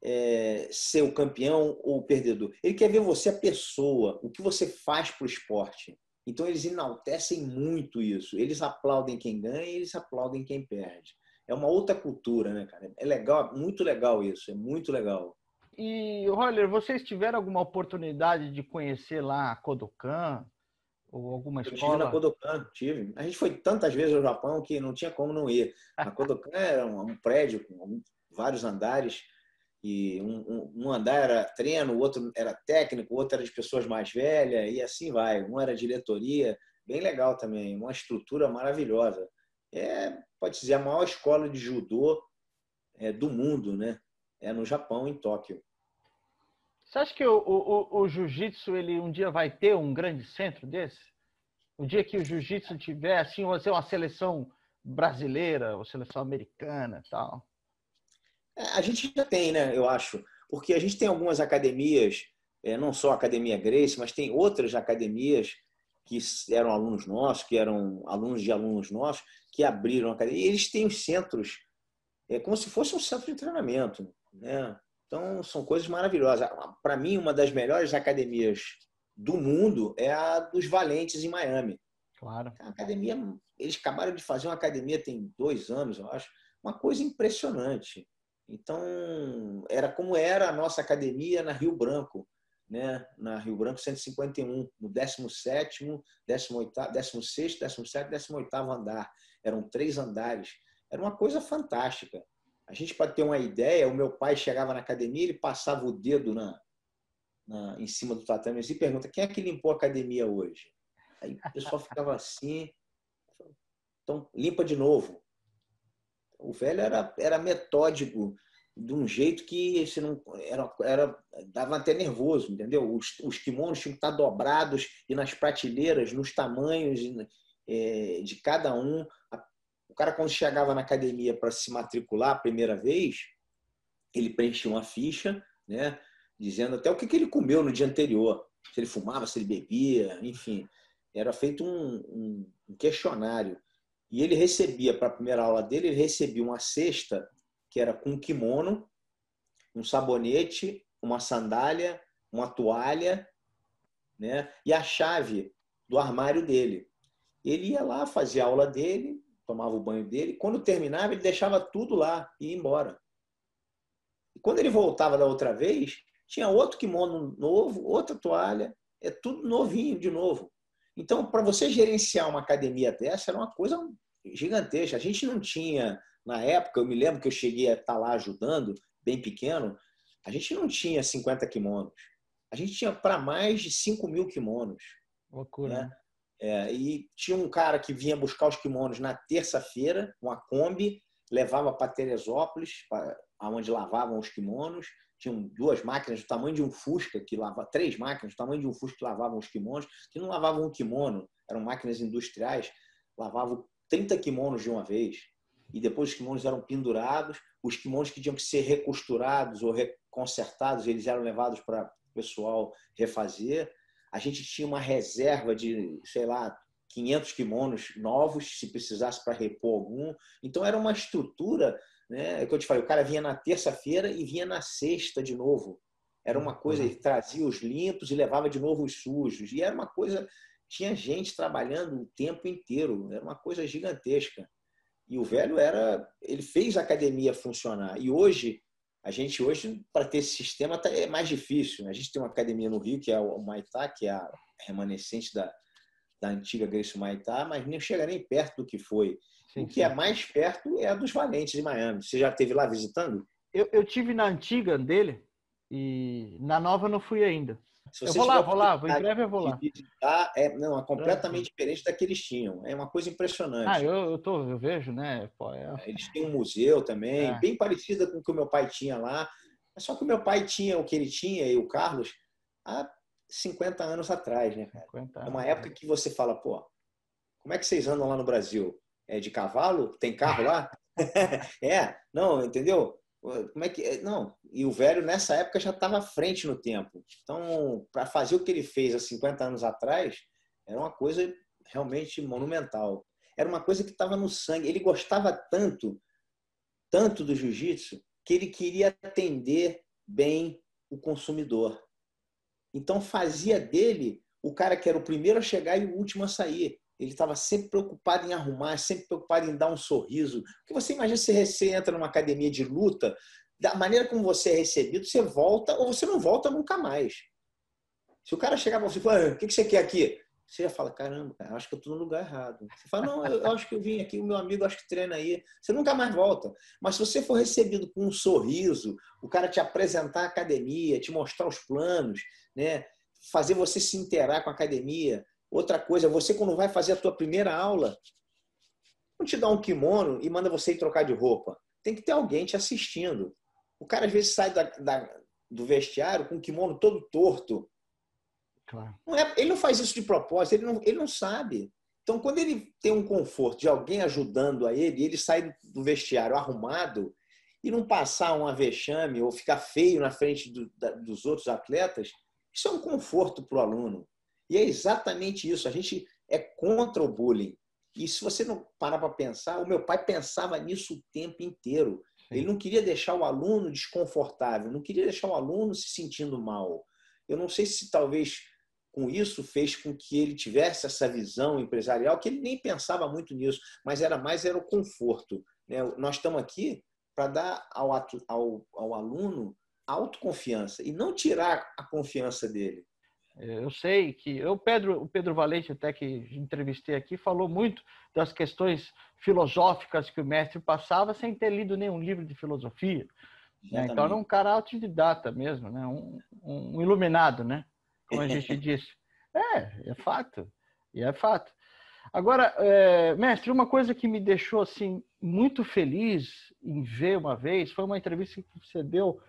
é, ser o campeão ou o perdedor. Ele quer ver você a pessoa, o que você faz para o esporte. Então eles enaltecem muito isso. Eles aplaudem quem ganha e eles aplaudem quem perde. É uma outra cultura, né, cara? É legal, muito legal isso, é muito legal. E, Roller, vocês tiveram alguma oportunidade de conhecer lá a Kodokan? Ou alguma escola? Eu tive na Kodokan, tive. A gente foi tantas vezes ao Japão que não tinha como não ir. A Kodokan era um, um prédio com vários andares e um, um, andar era treino, o outro era técnico, o outro era de pessoas mais velhas e assim vai. Um era diretoria, bem legal também, uma estrutura maravilhosa. É, pode dizer, a maior escola de judô é, do mundo, né? É no Japão, em Tóquio. Você acha que o, o, o jiu-jitsu ele um dia vai ter um grande centro desse? O dia que o jiu-jitsu tiver assim, uma seleção brasileira, ou seleção americana, tal. É, a gente já tem, né? Eu acho, porque a gente tem algumas academias, é, não só a Academia Grace, mas tem outras academias que eram alunos nossos, que eram alunos de alunos nossos, que abriram a academia. E eles têm os centros, é como se fosse um centro de treinamento, né? Então, são coisas maravilhosas. Para mim, uma das melhores academias do mundo é a dos Valentes em Miami. Claro. A academia, eles acabaram de fazer uma academia tem dois anos, eu acho, uma coisa impressionante. Então, era como era a nossa academia na Rio Branco, né? na Rio Branco 151, no 17º, 18º, 16º, 17º, 18º andar. Eram três andares. Era uma coisa fantástica. A gente, para ter uma ideia, o meu pai chegava na academia, ele passava o dedo na, na, em cima do tatame e pergunta: quem é que limpou a academia hoje? Aí o pessoal ficava assim. Então, limpa de novo. O velho era, era metódico de um jeito que se não era, era dava até nervoso, entendeu? Os, os kimonos tinham que estar dobrados e nas prateleiras, nos tamanhos é, de cada um cara, quando chegava na academia para se matricular a primeira vez, ele preenchia uma ficha, né? Dizendo até o que, que ele comeu no dia anterior. Se ele fumava, se ele bebia, enfim. Era feito um, um questionário. E ele recebia, para a primeira aula dele, ele recebia uma cesta que era com um kimono, um sabonete, uma sandália, uma toalha, né? E a chave do armário dele. Ele ia lá, fazia a aula dele, tomava o banho dele. Quando terminava, ele deixava tudo lá e ia embora. E quando ele voltava da outra vez, tinha outro kimono novo, outra toalha, é tudo novinho de novo. Então, para você gerenciar uma academia dessa, era uma coisa gigantesca. A gente não tinha, na época, eu me lembro que eu cheguei a estar lá ajudando, bem pequeno, a gente não tinha 50 kimonos. A gente tinha para mais de 5 mil kimonos. Loucura. Né? É, e tinha um cara que vinha buscar os kimonos na terça-feira, uma Kombi, levava para Teresópolis, aonde lavavam os kimonos. Tinham duas máquinas do tamanho de um Fusca, que lava, três máquinas do tamanho de um Fusca que lavavam os kimonos, que não lavavam um kimono, eram máquinas industriais, lavavam 30 kimonos de uma vez. E depois os kimonos eram pendurados, os kimonos que tinham que ser recosturados ou reconsertados, eles eram levados para o pessoal refazer a gente tinha uma reserva de, sei lá, 500 kimonos novos, se precisasse para repor algum. Então era uma estrutura, né? É que eu te falei, o cara vinha na terça-feira e vinha na sexta de novo. Era uma coisa, ele trazia os limpos e levava de novo os sujos. E era uma coisa, tinha gente trabalhando o tempo inteiro, era uma coisa gigantesca. E o velho era, ele fez a academia funcionar. E hoje a gente hoje, para ter esse sistema, tá, é mais difícil. Né? A gente tem uma academia no Rio, que é o Maitá, que é a remanescente da, da antiga Grace Maitá, mas nem chega nem perto do que foi. Sim, o que sim. é mais perto é a dos Valentes de Miami. Você já esteve lá visitando? Eu, eu tive na antiga dele e na nova não fui ainda eu vou lá, vou lá, em breve eu vou lá. Visitar, é, não, é completamente é. diferente da que eles tinham. É uma coisa impressionante. Ah, eu, eu, tô, eu vejo, né? Pô, é... Eles têm um museu também, é. bem parecida com o que o meu pai tinha lá. Só que o meu pai tinha o que ele tinha e o Carlos há 50 anos atrás, né, cara? É uma época que você fala, pô, como é que vocês andam lá no Brasil? É de cavalo? Tem carro lá? é, não, entendeu? Como é que. É? Não, e o velho nessa época já estava à frente no tempo. Então, para fazer o que ele fez há 50 anos atrás, era uma coisa realmente monumental. Era uma coisa que estava no sangue. Ele gostava tanto, tanto do jiu-jitsu, que ele queria atender bem o consumidor. Então, fazia dele o cara que era o primeiro a chegar e o último a sair. Ele estava sempre preocupado em arrumar, sempre preocupado em dar um sorriso. Porque você imagina se você entra numa academia de luta, da maneira como você é recebido, você volta ou você não volta nunca mais. Se o cara chegar para você e falar, ah, o que você quer aqui? Você já fala, caramba, cara, acho que eu estou no lugar errado. Você fala, não, eu acho que eu vim aqui, o meu amigo acho que treina aí. Você nunca mais volta. Mas se você for recebido com um sorriso, o cara te apresentar a academia, te mostrar os planos, né? fazer você se interar com a academia, Outra coisa, você quando vai fazer a tua primeira aula, não te dá um kimono e manda você ir trocar de roupa. Tem que ter alguém te assistindo. O cara às vezes sai da, da, do vestiário com o kimono todo torto. Claro. Não é, ele não faz isso de propósito, ele não, ele não sabe. Então, quando ele tem um conforto de alguém ajudando a ele, ele sai do vestiário arrumado e não passar uma vexame ou ficar feio na frente do, da, dos outros atletas, isso é um conforto para o aluno. E é exatamente isso. A gente é contra o bullying. E se você não parar para pensar, o meu pai pensava nisso o tempo inteiro. Ele não queria deixar o aluno desconfortável, não queria deixar o aluno se sentindo mal. Eu não sei se talvez com isso fez com que ele tivesse essa visão empresarial, que ele nem pensava muito nisso, mas era mais era o conforto. Né? Nós estamos aqui para dar ao, ao, ao aluno autoconfiança e não tirar a confiança dele. Eu sei que o Pedro, o Pedro Valente, até que entrevistei aqui, falou muito das questões filosóficas que o mestre passava sem ter lido nenhum livro de filosofia. Né? Então era um cara autodidata mesmo, né? um, um iluminado, né? como a gente disse. É, é fato. E é fato. Agora, é, mestre, uma coisa que me deixou assim muito feliz em ver uma vez foi uma entrevista que você deu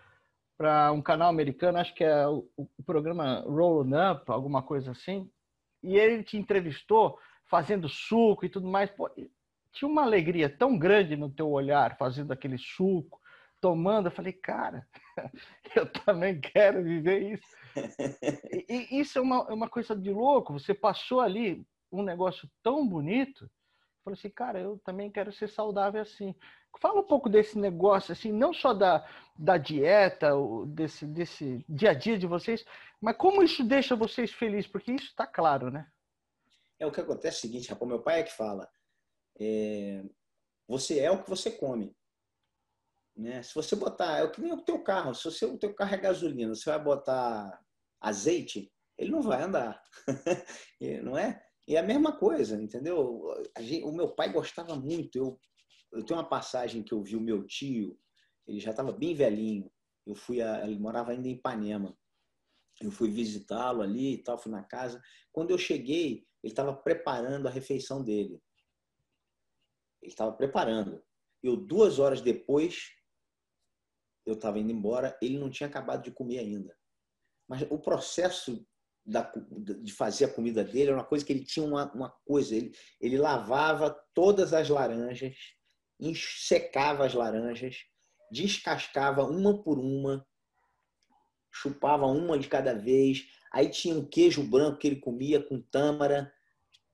para um canal americano, acho que é o, o programa Rolling Up, alguma coisa assim, e ele te entrevistou fazendo suco e tudo mais. Pô, tinha uma alegria tão grande no teu olhar fazendo aquele suco, tomando. Eu falei, cara, eu também quero viver isso. E, e isso é uma, é uma coisa de louco. Você passou ali um negócio tão bonito. Falei assim, cara, eu também quero ser saudável assim. Fala um pouco desse negócio, assim, não só da, da dieta, desse, desse dia a dia de vocês, mas como isso deixa vocês felizes, porque isso está claro, né? É o que acontece é o seguinte, rapaz, meu pai é que fala, é, você é o que você come. Né? Se você botar, é o que nem o teu carro, se você, o teu carro é gasolina, você vai botar azeite, ele não vai andar, não é? E é a mesma coisa, entendeu? Gente, o meu pai gostava muito, eu eu tenho uma passagem que eu vi o meu tio, ele já estava bem velhinho. Eu fui a, ele morava ainda em Ipanema. Eu fui visitá-lo ali e tal, fui na casa. Quando eu cheguei, ele estava preparando a refeição dele. Ele estava preparando. Eu duas horas depois, eu estava indo embora, ele não tinha acabado de comer ainda. Mas o processo da, de fazer a comida dele era uma coisa que ele tinha uma, uma coisa. Ele, ele lavava todas as laranjas, secava as laranjas, descascava uma por uma, chupava uma de cada vez. Aí tinha um queijo branco que ele comia com tâmara,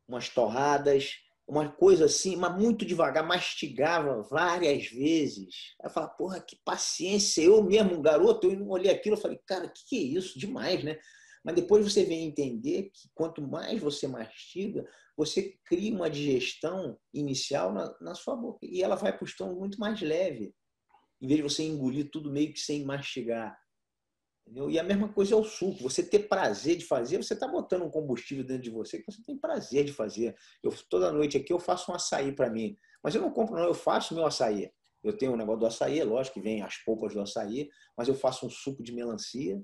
umas torradas, uma coisa assim, mas muito devagar, mastigava várias vezes. Aí eu falava, porra, que paciência. Eu mesmo, um garoto, eu olhei aquilo e falei, cara, que, que é isso? Demais, né? Mas depois você vem entender que quanto mais você mastiga, você cria uma digestão inicial na, na sua boca. E ela vai para o estômago muito mais leve. Em vez de você engolir tudo meio que sem mastigar. Entendeu? E a mesma coisa é o suco. Você ter prazer de fazer, você está botando um combustível dentro de você que você tem prazer de fazer. Eu toda noite aqui eu faço um açaí para mim, mas eu não compro não, eu faço meu açaí. Eu tenho um negócio do açaí, lógico que vem as polpas do açaí, mas eu faço um suco de melancia,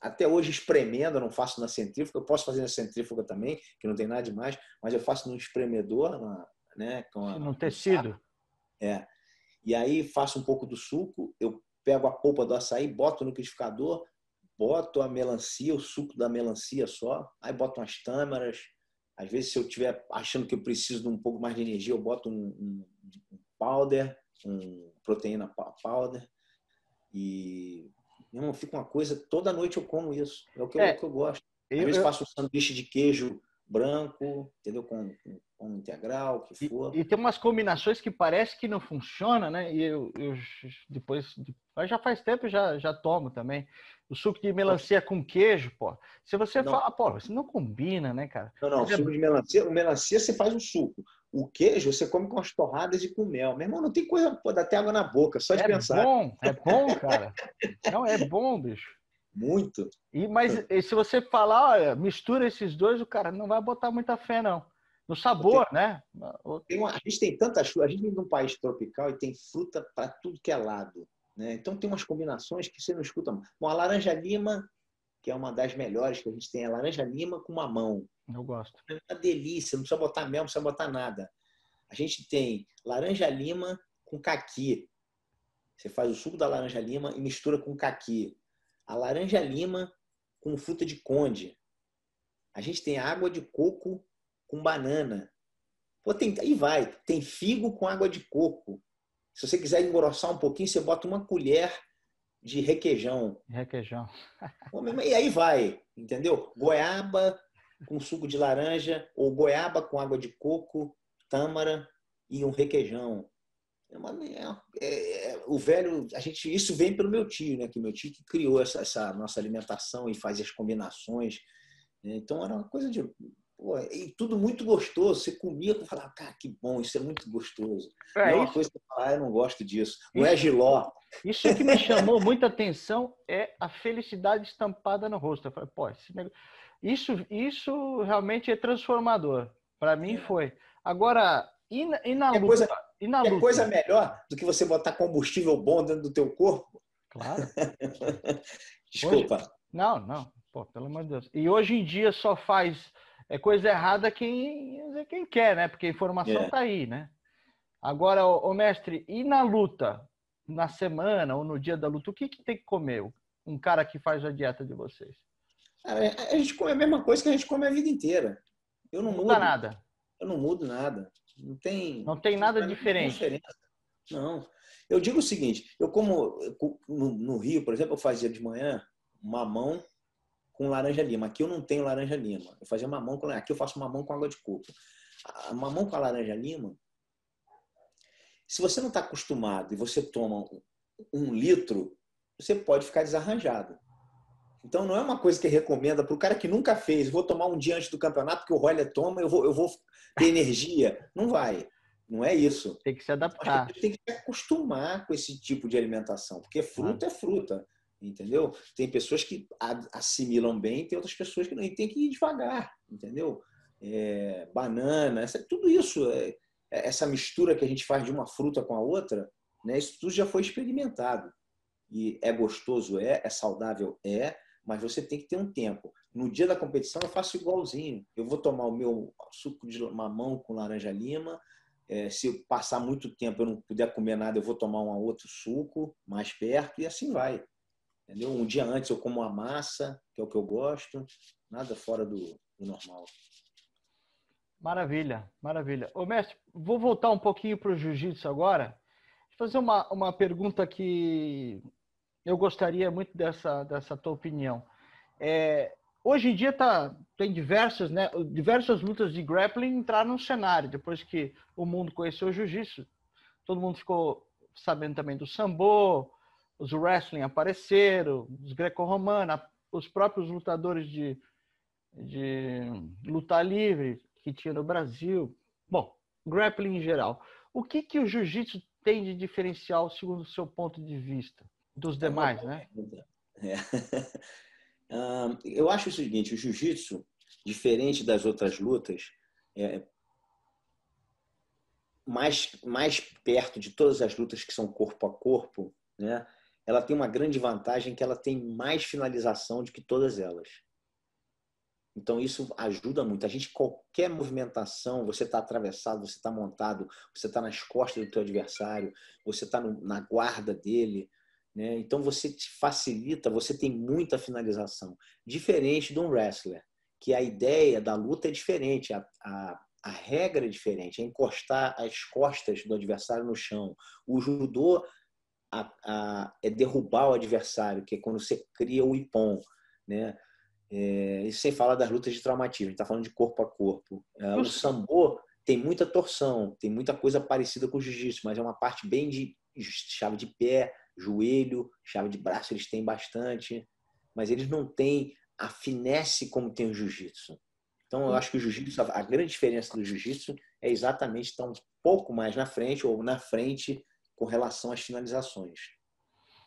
até hoje espremendo, eu não faço na centrífuga, eu posso fazer na centrífuga também, que não tem nada demais, mas eu faço no espremedor, na, né, com a, no tecido. É. E aí faço um pouco do suco, eu pego a polpa do açaí, boto no liquidificador, boto a melancia, o suco da melancia só, aí boto umas tâmaras. Às vezes, se eu estiver achando que eu preciso de um pouco mais de energia, eu boto um, um, um powder, um proteína powder. E meu fica uma coisa, toda noite eu como isso. É o que, é, eu, que eu gosto. Às eu, vezes faço um sanduíche de queijo branco, entendeu? Com, com, com integral, o que for. E, e, tem umas combinações que parece que não funciona, né? E eu, eu depois, já faz tempo já já tomo também. O suco de melancia com queijo, pô. Se você não. fala, pô, isso não combina, né, cara? Não, não, Mas é suco é... de melancia, o melancia você faz um suco. O queijo você come com as torradas e com mel. Meu irmão, não tem coisa, pô, dá até água na boca, só de é pensar. É bom, é bom, cara. não, é bom, bicho. Muito. E, mas se você falar, olha, mistura esses dois, o cara não vai botar muita fé, não. No sabor, tem, né? Uma, a gente tem tanta fruta, a gente vive num país tropical e tem fruta para tudo que é lado. Né? Então tem umas combinações que você não escuta. Bom, a laranja lima, que é uma das melhores que a gente tem, é laranja lima com mamão. Eu gosto. É uma delícia, não precisa botar mel, não precisa botar nada. A gente tem laranja lima com caqui. Você faz o suco da laranja-lima e mistura com caqui. A laranja-lima com fruta de conde. A gente tem água de coco com banana. Pô, tem, aí vai. Tem figo com água de coco. Se você quiser engrossar um pouquinho, você bota uma colher de requeijão. Requeijão. e aí vai, entendeu? Goiaba com suco de laranja ou goiaba com água de coco, tâmara e um requeijão. É uma, é, é, o velho, a gente, isso vem pelo meu tio, né? Que meu tio que criou essa, essa nossa alimentação e fazia as combinações. Então era uma coisa de Pô, e tudo muito gostoso. Você comia e falava, cara, que bom, isso é muito gostoso. É, é uma isso... coisa que eu falava, ah, eu não gosto disso. Não é giló. Isso que me chamou muita atenção é a felicidade estampada no rosto. Eu falei, pô, negócio... isso, isso realmente é transformador. Para mim é. foi. Agora, e na, e na luta? Coisa, e na luta? coisa melhor do que você botar combustível bom dentro do teu corpo? Claro. Desculpa. Hoje... Não, não. Pô, pelo amor de Deus. E hoje em dia só faz é coisa errada quem, quem quer, né? Porque a informação está é. aí, né? Agora, o mestre, e na luta, na semana ou no dia da luta, o que, que tem que comer? Um cara que faz a dieta de vocês? A gente come a mesma coisa que a gente come a vida inteira. Eu não, não mudo nada. Eu não mudo nada. Não tem. Não tem nada diferente. Não. Eu digo o seguinte: eu como no, no Rio, por exemplo, eu fazia de manhã mamão com laranja lima. Aqui eu não tenho laranja lima. Eu fazia mamão com aqui eu faço mamão com água de coco. A mamão com a laranja lima. Se você não está acostumado e você toma um litro, você pode ficar desarranjado. Então não é uma coisa que recomenda para o cara que nunca fez. Vou tomar um dia antes do campeonato que o Roller toma, eu vou, eu vou ter energia. Não vai. Não é isso. Tem que se adaptar. Tem que se acostumar com esse tipo de alimentação, porque fruta ah. é fruta entendeu? Tem pessoas que assimilam bem, tem outras pessoas que não, e tem que ir devagar, entendeu? É, banana, essa, tudo isso, é, é, essa mistura que a gente faz de uma fruta com a outra, né? Isso tudo já foi experimentado e é gostoso, é, é saudável, é, mas você tem que ter um tempo. No dia da competição eu faço igualzinho. Eu vou tomar o meu suco de mamão com laranja lima. É, se passar muito tempo eu não puder comer nada, eu vou tomar um outro suco mais perto e assim vai. Entendeu? Um dia antes eu como uma massa, que é o que eu gosto, nada fora do, do normal. Maravilha, maravilha. Ô, mestre, vou voltar um pouquinho para o jiu-jitsu agora. Fazer uma, uma pergunta que eu gostaria muito dessa, dessa tua opinião. É, hoje em dia tá, tem diversas, né, diversas lutas de grappling entraram no cenário, depois que o mundo conheceu o jiu-jitsu. Todo mundo ficou sabendo também do sambo, os wrestling apareceram, os greco-romanos, os próprios lutadores de, de luta livre que tinha no Brasil. Bom, grappling em geral. O que, que o jiu-jitsu tem de diferencial, segundo o seu ponto de vista, dos é demais, né? É. eu acho o seguinte, o jiu-jitsu, diferente das outras lutas, é mais, mais perto de todas as lutas que são corpo a corpo, né? Ela tem uma grande vantagem que ela tem mais finalização do que todas elas. Então isso ajuda muito. A gente qualquer movimentação, você está atravessado, você está montado, você está nas costas do teu adversário, você está na guarda dele, né? Então você te facilita, você tem muita finalização, diferente de um wrestler, que a ideia da luta é diferente, a, a, a regra é diferente, é encostar as costas do adversário no chão. O judô a, a, é derrubar o adversário, que é quando você cria o ipom, né? É, e sem falar das lutas de traumatismo, a gente está falando de corpo a corpo. É, o sambo tem muita torção, tem muita coisa parecida com o jiu-jitsu, mas é uma parte bem de chave de pé, joelho, chave de braço, eles têm bastante, mas eles não têm a finesse como tem o jiu-jitsu. Então, eu acho que o jiu-jitsu, a grande diferença do jiu-jitsu é exatamente estar um pouco mais na frente ou na frente com relação às finalizações.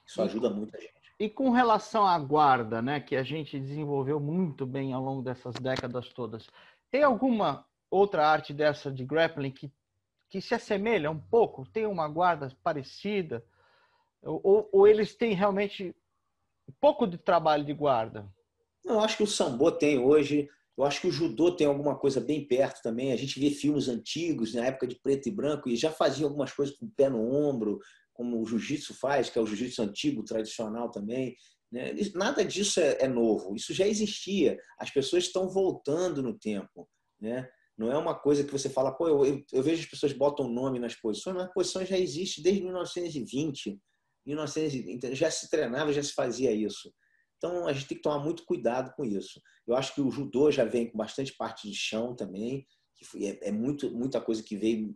Isso ajuda muito a gente. E com relação à guarda, né, que a gente desenvolveu muito bem ao longo dessas décadas todas, tem alguma outra arte dessa de grappling que, que se assemelha um pouco? Tem uma guarda parecida? Ou, ou eles têm realmente pouco de trabalho de guarda? Eu acho que o sambo tem hoje eu acho que o judô tem alguma coisa bem perto também. A gente vê filmes antigos, na época de preto e branco, e já fazia algumas coisas com o pé no ombro, como o jiu-jitsu faz, que é o jiu-jitsu antigo, tradicional também. Né? Nada disso é, é, novo, isso já existia. As pessoas estão voltando no tempo. Né? Não é uma coisa que você fala, pô, eu, eu, eu vejo as pessoas botam nome nas posições, mas a posição já existe desde 1920. 1920 já se treinava, já se fazia isso. Então a gente tem que tomar muito cuidado com isso. Eu acho que o judô já vem com bastante parte de chão também, que é, é muito, muita coisa que veio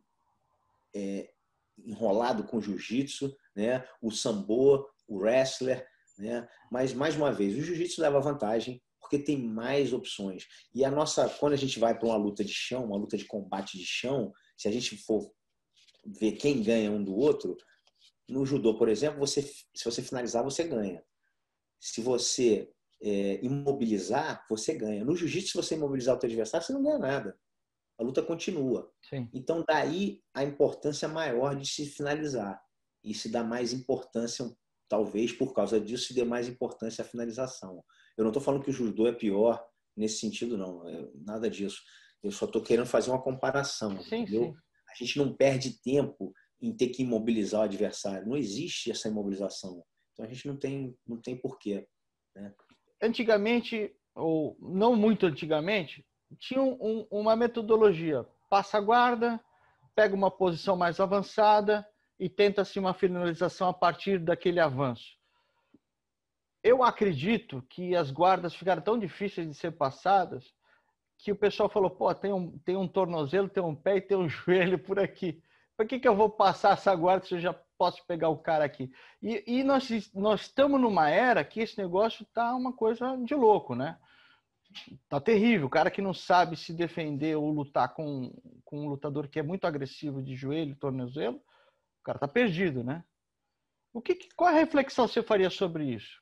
é, enrolado com jiu-jitsu, né? o sambo, o wrestler. Né? Mas, mais uma vez, o jiu-jitsu leva vantagem porque tem mais opções. E a nossa, quando a gente vai para uma luta de chão, uma luta de combate de chão, se a gente for ver quem ganha um do outro, no judô, por exemplo, você, se você finalizar, você ganha. Se você é, imobilizar, você ganha. No jiu-jitsu, se você imobilizar o teu adversário, você não ganha nada. A luta continua. Sim. Então, daí a importância maior de se finalizar. E se dá mais importância, talvez por causa disso, se dê mais importância à finalização. Eu não estou falando que o judô é pior nesse sentido, não. É nada disso. Eu só estou querendo fazer uma comparação. Sim? Sim. A gente não perde tempo em ter que imobilizar o adversário. Não existe essa imobilização. Então a gente não tem, não tem porquê. Né? Antigamente, ou não muito antigamente, tinha um, uma metodologia. Passa a guarda, pega uma posição mais avançada e tenta-se uma finalização a partir daquele avanço. Eu acredito que as guardas ficaram tão difíceis de ser passadas que o pessoal falou, pô, tem um, tem um tornozelo, tem um pé e tem um joelho por aqui. Por que, que eu vou passar essa guarda se eu já posso pegar o cara aqui? E, e nós, nós estamos numa era que esse negócio tá uma coisa de louco, né? tá terrível. O cara que não sabe se defender ou lutar com, com um lutador que é muito agressivo de joelho, tornozelo, o cara tá perdido, né? O que, qual a reflexão você faria sobre isso?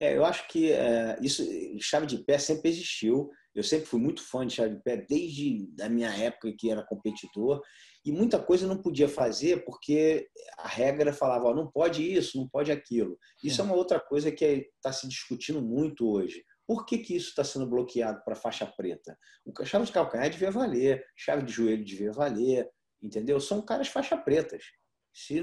É, eu acho que é, isso, chave de pé sempre existiu. Eu sempre fui muito fã de chave de pé desde a minha época que era competidor e muita coisa não podia fazer porque a regra falava, não pode isso, não pode aquilo. Isso é, é uma outra coisa que está se discutindo muito hoje. Por que, que isso está sendo bloqueado para faixa preta? O chave de calcanhar devia valer, chave de joelho devia valer, entendeu? São caras faixa pretas. Se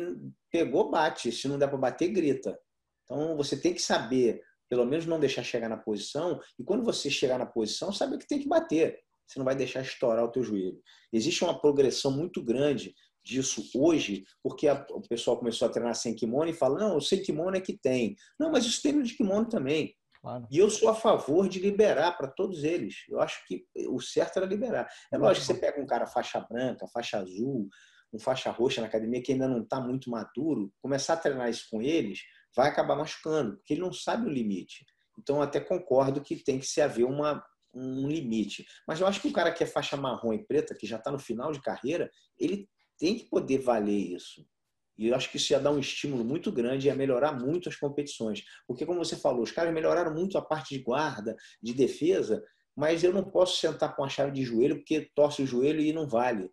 pegou, bate. Se não der para bater, grita. Então você tem que saber, pelo menos não deixar chegar na posição. E quando você chegar na posição, saber que tem que bater. Você não vai deixar estourar o teu joelho. Existe uma progressão muito grande disso hoje, porque a, o pessoal começou a treinar sem kimono e fala, não, o sem kimono é que tem. Não, mas os treinos de kimono também. Claro. E eu sou a favor de liberar para todos eles. Eu acho que o certo era liberar. É lógico que você pega um cara faixa branca, faixa azul, um faixa roxa na academia que ainda não está muito maduro, começar a treinar isso com eles vai acabar machucando, porque ele não sabe o limite. Então, até concordo que tem que se haver uma, um limite. Mas eu acho que o cara que é faixa marrom e preta, que já está no final de carreira, ele tem que poder valer isso. E eu acho que isso ia dar um estímulo muito grande, ia melhorar muito as competições. Porque, como você falou, os caras melhoraram muito a parte de guarda, de defesa, mas eu não posso sentar com a chave de joelho porque torce o joelho e não vale.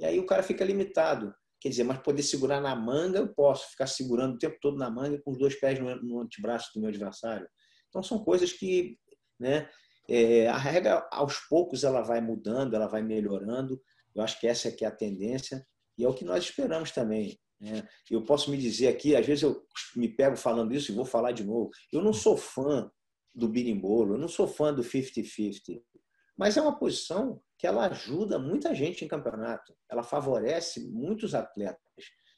E aí o cara fica limitado. Quer dizer, mas poder segurar na manga, eu posso ficar segurando o tempo todo na manga com os dois pés no, antebraço do meu adversário. Então são coisas que, né, é, a regra aos poucos ela vai mudando, ela vai melhorando. Eu acho que essa é que é a tendência e é o que nós esperamos também. Né? Eu posso me dizer aqui, às vezes eu me pego falando isso e vou falar de novo. Eu não sou fã do birimbolo, eu não sou fã do 50-50, mas é uma posição que ela ajuda muita gente em campeonato, ela favorece muitos atletas.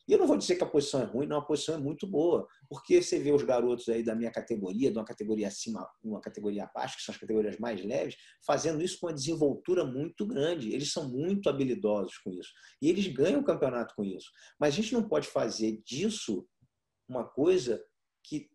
E eu não vou dizer que a posição é ruim, não, a posição é muito boa, porque você vê os garotos aí da minha categoria, de uma categoria acima, uma categoria abaixo, que são as categorias mais leves, fazendo isso com uma desenvoltura muito grande. Eles são muito habilidosos com isso. E eles ganham o campeonato com isso. Mas a gente não pode fazer disso uma coisa que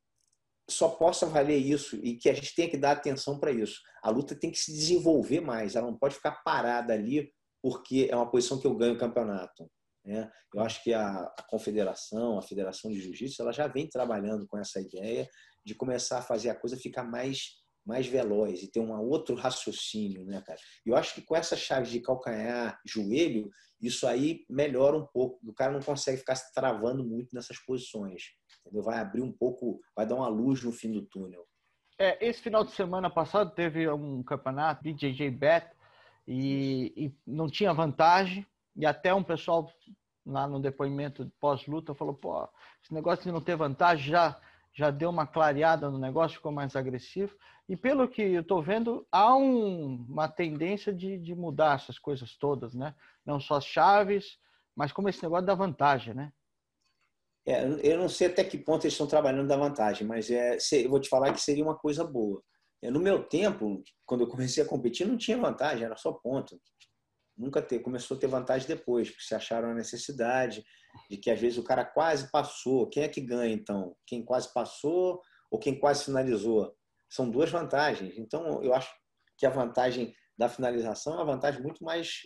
só possa valer isso e que a gente tenha que dar atenção para isso. A luta tem que se desenvolver mais, ela não pode ficar parada ali porque é uma posição que eu ganho o campeonato. Né? Eu acho que a, a confederação, a Federação de Jiu-Jitsu, ela já vem trabalhando com essa ideia de começar a fazer a coisa ficar mais mais veloz e ter um outro raciocínio, né, cara? Eu acho que com essa chave de calcanhar, joelho, isso aí melhora um pouco. O cara não consegue ficar se travando muito nessas posições, entendeu? Vai abrir um pouco, vai dar uma luz no fim do túnel. É, esse final de semana passado teve um campeonato BJJ Bet e, e não tinha vantagem e até um pessoal lá no depoimento pós-luta, falou, pô, esse negócio de não ter vantagem já, já deu uma clareada no negócio, ficou mais agressivo. E pelo que eu estou vendo, há um, uma tendência de, de mudar essas coisas todas, né? Não só as chaves, mas como esse negócio da vantagem, né? É, eu não sei até que ponto eles estão trabalhando da vantagem, mas é, eu vou te falar que seria uma coisa boa. É, no meu tempo, quando eu comecei a competir, não tinha vantagem, era só ponto. Nunca ter, começou a ter vantagem depois, porque se acharam a necessidade de que às vezes o cara quase passou. Quem é que ganha então? Quem quase passou ou quem quase finalizou? São duas vantagens. Então eu acho que a vantagem da finalização é uma vantagem muito mais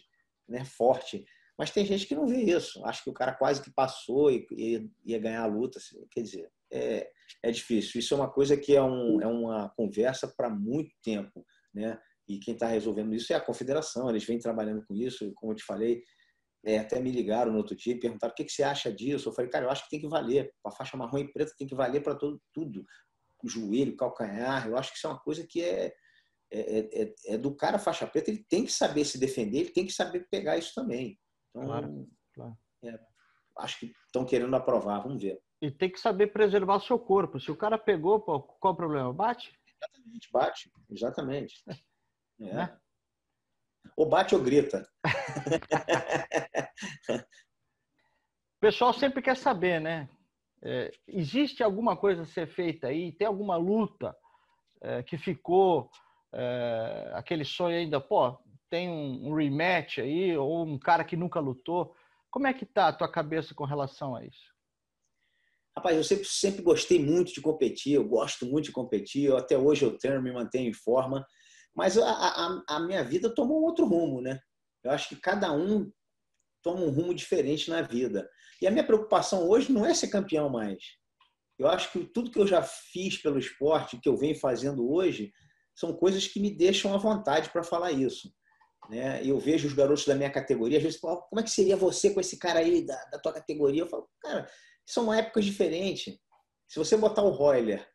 né, forte. Mas tem gente que não vê isso. Acho que o cara quase que passou e ia ganhar a luta. Assim, quer dizer, é, é difícil. Isso é uma coisa que é, um, é uma conversa para muito tempo. Né? E quem está resolvendo isso é a confederação. Eles vêm trabalhando com isso. Como eu te falei, é, até me ligaram no outro dia e perguntaram o que, que você acha disso. Eu falei, cara, eu acho que tem que valer. A faixa marrom e preta tem que valer para tudo. O joelho, calcanhar. Eu acho que isso é uma coisa que é, é, é, é, do cara faixa preta. Ele tem que saber se defender, ele tem que saber pegar isso também. Então, claro, claro. É, acho que estão querendo aprovar. Vamos ver. E tem que saber preservar o seu corpo. Se o cara pegou, qual o problema? Bate? Exatamente, bate. Exatamente. É. Né? Ou bate ou grita. o pessoal sempre quer saber, né? É, existe alguma coisa a ser feita aí? Tem alguma luta é, que ficou é, aquele sonho ainda? Pô, tem um, rematch aí ou um cara que nunca lutou? Como é que tá a tua cabeça com relação a isso? Rapaz, eu sempre, sempre gostei muito de competir, eu gosto muito de competir, eu, até hoje eu treino, me mantenho em forma. Mas a, a, a minha vida tomou outro rumo, né? Eu acho que cada um toma um rumo diferente na vida. E a minha preocupação hoje não é ser campeão mais. Eu acho que tudo que eu já fiz pelo esporte, que eu venho fazendo hoje, são coisas que me deixam à vontade para falar isso. Né? Eu vejo os garotos da minha categoria, às vezes falam, como é que seria você com esse cara aí da, da tua categoria? Eu falo, cara, são épocas diferentes. Se você botar o Royler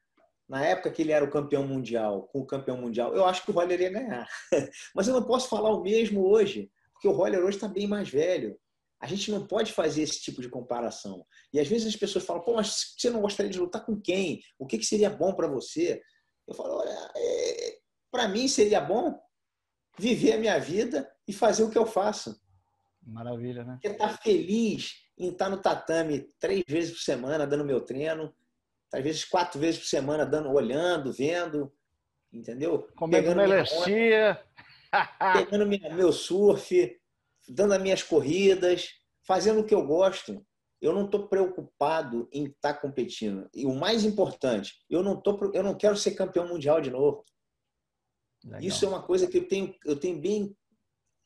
na época que ele era o campeão mundial, com o campeão mundial, eu acho que o Roller ia ganhar. Mas eu não posso falar o mesmo hoje, porque o Roller hoje está bem mais velho. A gente não pode fazer esse tipo de comparação. E às vezes as pessoas falam, pô, mas você não gostaria de lutar com quem? O que, que seria bom para você? Eu falo, olha, é... para mim seria bom viver a minha vida e fazer o que eu faço. Maravilha, né? Porque estar tá feliz em estar no tatame três vezes por semana, dando meu treino, às vezes quatro vezes por semana, dando, olhando, vendo, entendeu? Comendo melancia. pegando minha, meu surf, dando as minhas corridas, fazendo o que eu gosto. Eu não estou preocupado em estar tá competindo. E o mais importante, eu não, tô, eu não quero ser campeão mundial de novo. Legal. Isso é uma coisa que eu tenho, eu tenho bem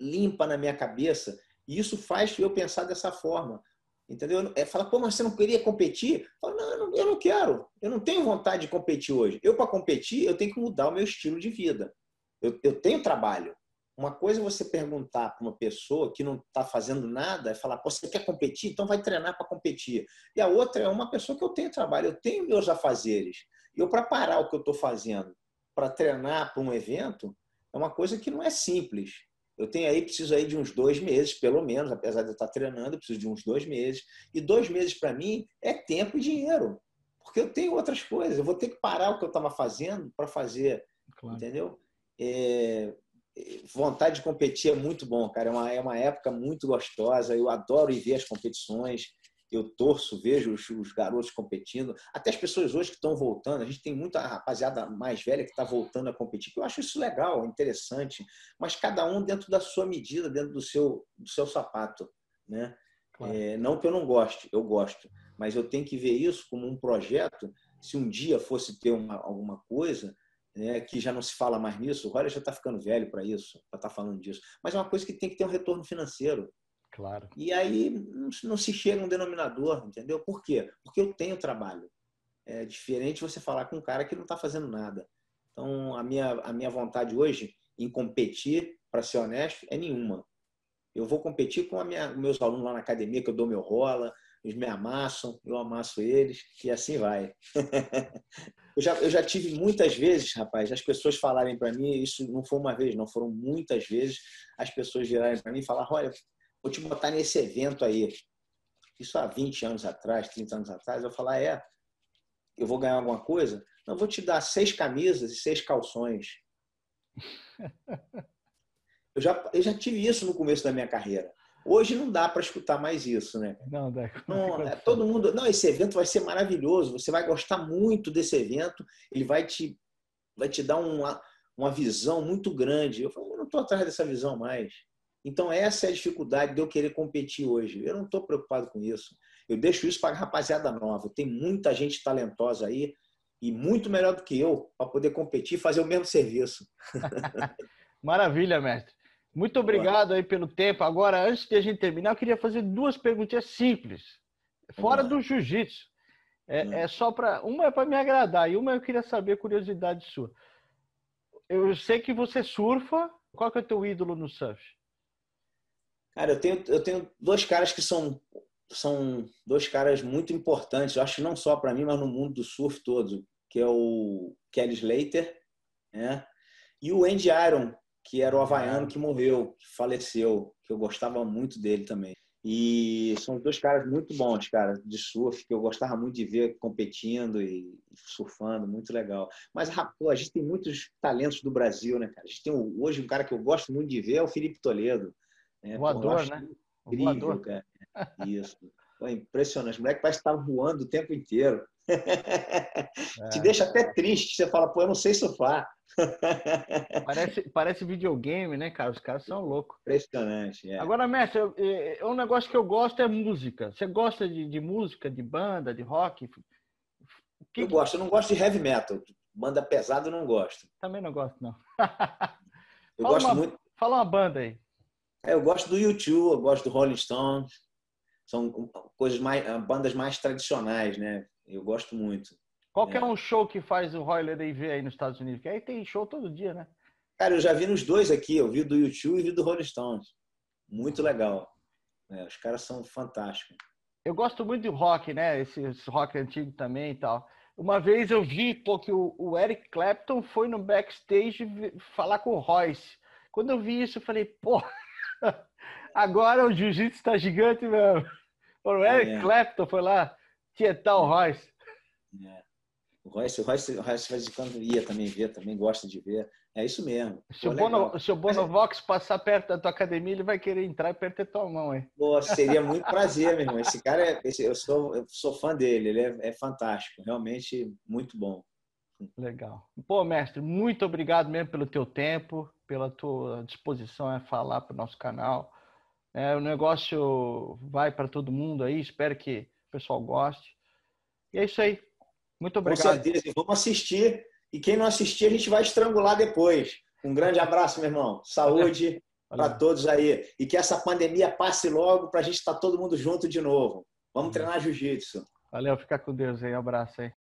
limpa na minha cabeça. E isso faz eu pensar dessa forma. Entendeu? É falar, pô, mas você não queria competir? Falo, não, eu não quero. Eu não tenho vontade de competir hoje. Eu, para competir, eu tenho que mudar o meu estilo de vida. Eu, eu tenho trabalho. Uma coisa é você perguntar para uma pessoa que não está fazendo nada é falar, pô, você quer competir? Então vai treinar para competir. E a outra é uma pessoa que eu tenho trabalho, eu tenho meus afazeres. Eu, para parar o que eu estou fazendo para treinar para um evento, é uma coisa que não é simples. Eu tenho aí, preciso aí de uns dois meses, pelo menos, apesar de eu estar treinando, eu preciso de uns dois meses. E dois meses para mim é tempo e dinheiro, porque eu tenho outras coisas. Eu vou ter que parar o que eu estava fazendo para fazer, claro. entendeu? É, vontade de competir é muito bom, cara. É uma, é uma época muito gostosa. Eu adoro ir ver as competições eu torço, vejo os, os, garotos competindo, até as pessoas hoje que estão voltando, a gente tem muita rapaziada mais velha que está voltando a competir, que eu acho isso legal, interessante, mas cada um dentro da sua medida, dentro do seu, do seu sapato, né? Claro. É, não que eu não goste, eu gosto, mas eu tenho que ver isso como um projeto. Se um dia fosse ter uma, alguma coisa, né, que já não se fala mais nisso, o Roger já está ficando velho para isso, para estar tá falando disso, mas é uma coisa que tem que ter um retorno financeiro. Claro. E aí não se chega a um denominador, entendeu? Por quê? Porque eu tenho trabalho. É diferente você falar com um cara que não está fazendo nada. Então, a minha, a minha vontade hoje em competir, para ser honesto, é nenhuma. Eu vou competir com minha, meus alunos lá na academia, que eu dou meu rola, eles me amassam, eu amasso eles, e assim vai. eu, já, eu já tive muitas vezes, rapaz, as pessoas falarem para mim, isso não foi uma vez, não, foram muitas vezes, as pessoas virarem para mim e falar: olha, vou te botar nesse evento aí. isso há 20 anos atrás, 30 anos atrás, eu falar, é, eu vou ganhar alguma coisa? Não, eu vou te dar seis camisas e seis calções. Eu já, eu já tive isso no começo da minha carreira. Hoje não dá para escutar mais isso, né? Não, dá. Não, é, todo mundo. Não, esse evento vai ser maravilhoso. Você vai gostar muito desse evento. Ele vai te, vai te dar uma, uma visão muito grande. Eu falo, eu não estou atrás dessa visão mais. Então, essa é a dificuldade de eu querer competir hoje. Eu não estou preocupado com isso. Eu deixo isso para a rapaziada nova. Tem muita gente talentosa aí e muito melhor do que eu para poder competir e fazer o mesmo serviço. Maravilha, mestre. Muito obrigado aí pelo tempo. Agora, antes de a gente terminar, eu queria fazer duas perguntinhas simples, fora do jiu-jitsu. É, é, só para uma é para me agradar e uma eu queria saber curiosidade sua. Eu sei que você surfa. Qual que é o teu ídolo no surf? Cara, eu tenho, eu tenho dois caras que são, são dois caras muito importantes, eu acho não só para mim, mas no mundo do surf todo, que é o Kelly Slater né? e o Andy Iron, que era o havaiano que morreu, que faleceu, que eu gostava muito dele também. E são dois caras muito bons, cara, de surf, que eu gostava muito de ver competindo e surfando, muito legal. Mas, rapaz, a gente tem muitos talentos do Brasil, né, cara? A gente tem hoje um cara que eu gosto muito de ver é o Felipe Toledo. Né? Voador, né? Incrível, Voador. cara. Isso. Foi impressionante. O moleque parece estar voando o tempo inteiro. É. Te deixa até triste. Você fala, pô, eu não sei surfar. Parece, parece videogame, né, cara? Os caras são loucos. Impressionante. É. Agora, mestre, é, um negócio que eu gosto é música. Você gosta de, de música, de banda, de rock? Que eu gosto. Eu não gosto de heavy metal. Banda pesada eu não gosto. Também não gosto, não. eu fala gosto uma, muito. Fala uma banda aí. É, eu gosto do YouTube, eu gosto do Rolling Stones. São coisas mais, bandas mais tradicionais, né? Eu gosto muito. Qual que é, é um show que faz o Royler ver aí nos Estados Unidos? Que aí tem show todo dia, né? Cara, eu já vi nos dois aqui. Eu vi do YouTube e vi do Rolling Stones. Muito legal. É, os caras são fantásticos. Eu gosto muito de rock, né? Esse, esse, rock antigo também e tal. Uma vez eu vi pô, que o, o Eric Clapton foi no backstage falar com o Royce. Quando eu vi isso, eu falei, pô, agora o jiu-jitsu está gigante mesmo. O Eric é. Clapton foi lá tietar o Royce. É. O Royce, o Royce, o Royce faz de quando ia também ver, também gosta de ver. É isso mesmo. Se, Pô, o, Bono, se o Bonovox passar perto da tua academia, ele vai querer entrar e perder tua mão, hein? Pô, seria muito prazer, meu irmão. Esse cara, é, esse, eu, sou, eu sou fã dele, ele é, é fantástico, realmente muito bom. Legal. Pô, mestre, muito obrigado mesmo pelo teu tempo, pela tua disposição a falar para o nosso canal. É, o negócio vai para todo mundo aí, espero que o pessoal goste. E é isso aí. Muito obrigado. Com certeza. Vamos assistir. E quem não assistir, a gente vai estrangular depois. Um grande abraço, meu irmão. Saúde para todos aí. E que essa pandemia passe logo para a gente estar tá todo mundo junto de novo. Vamos treinar jiu-jitsu. Valeu, fica com Deus aí. Um abraço aí.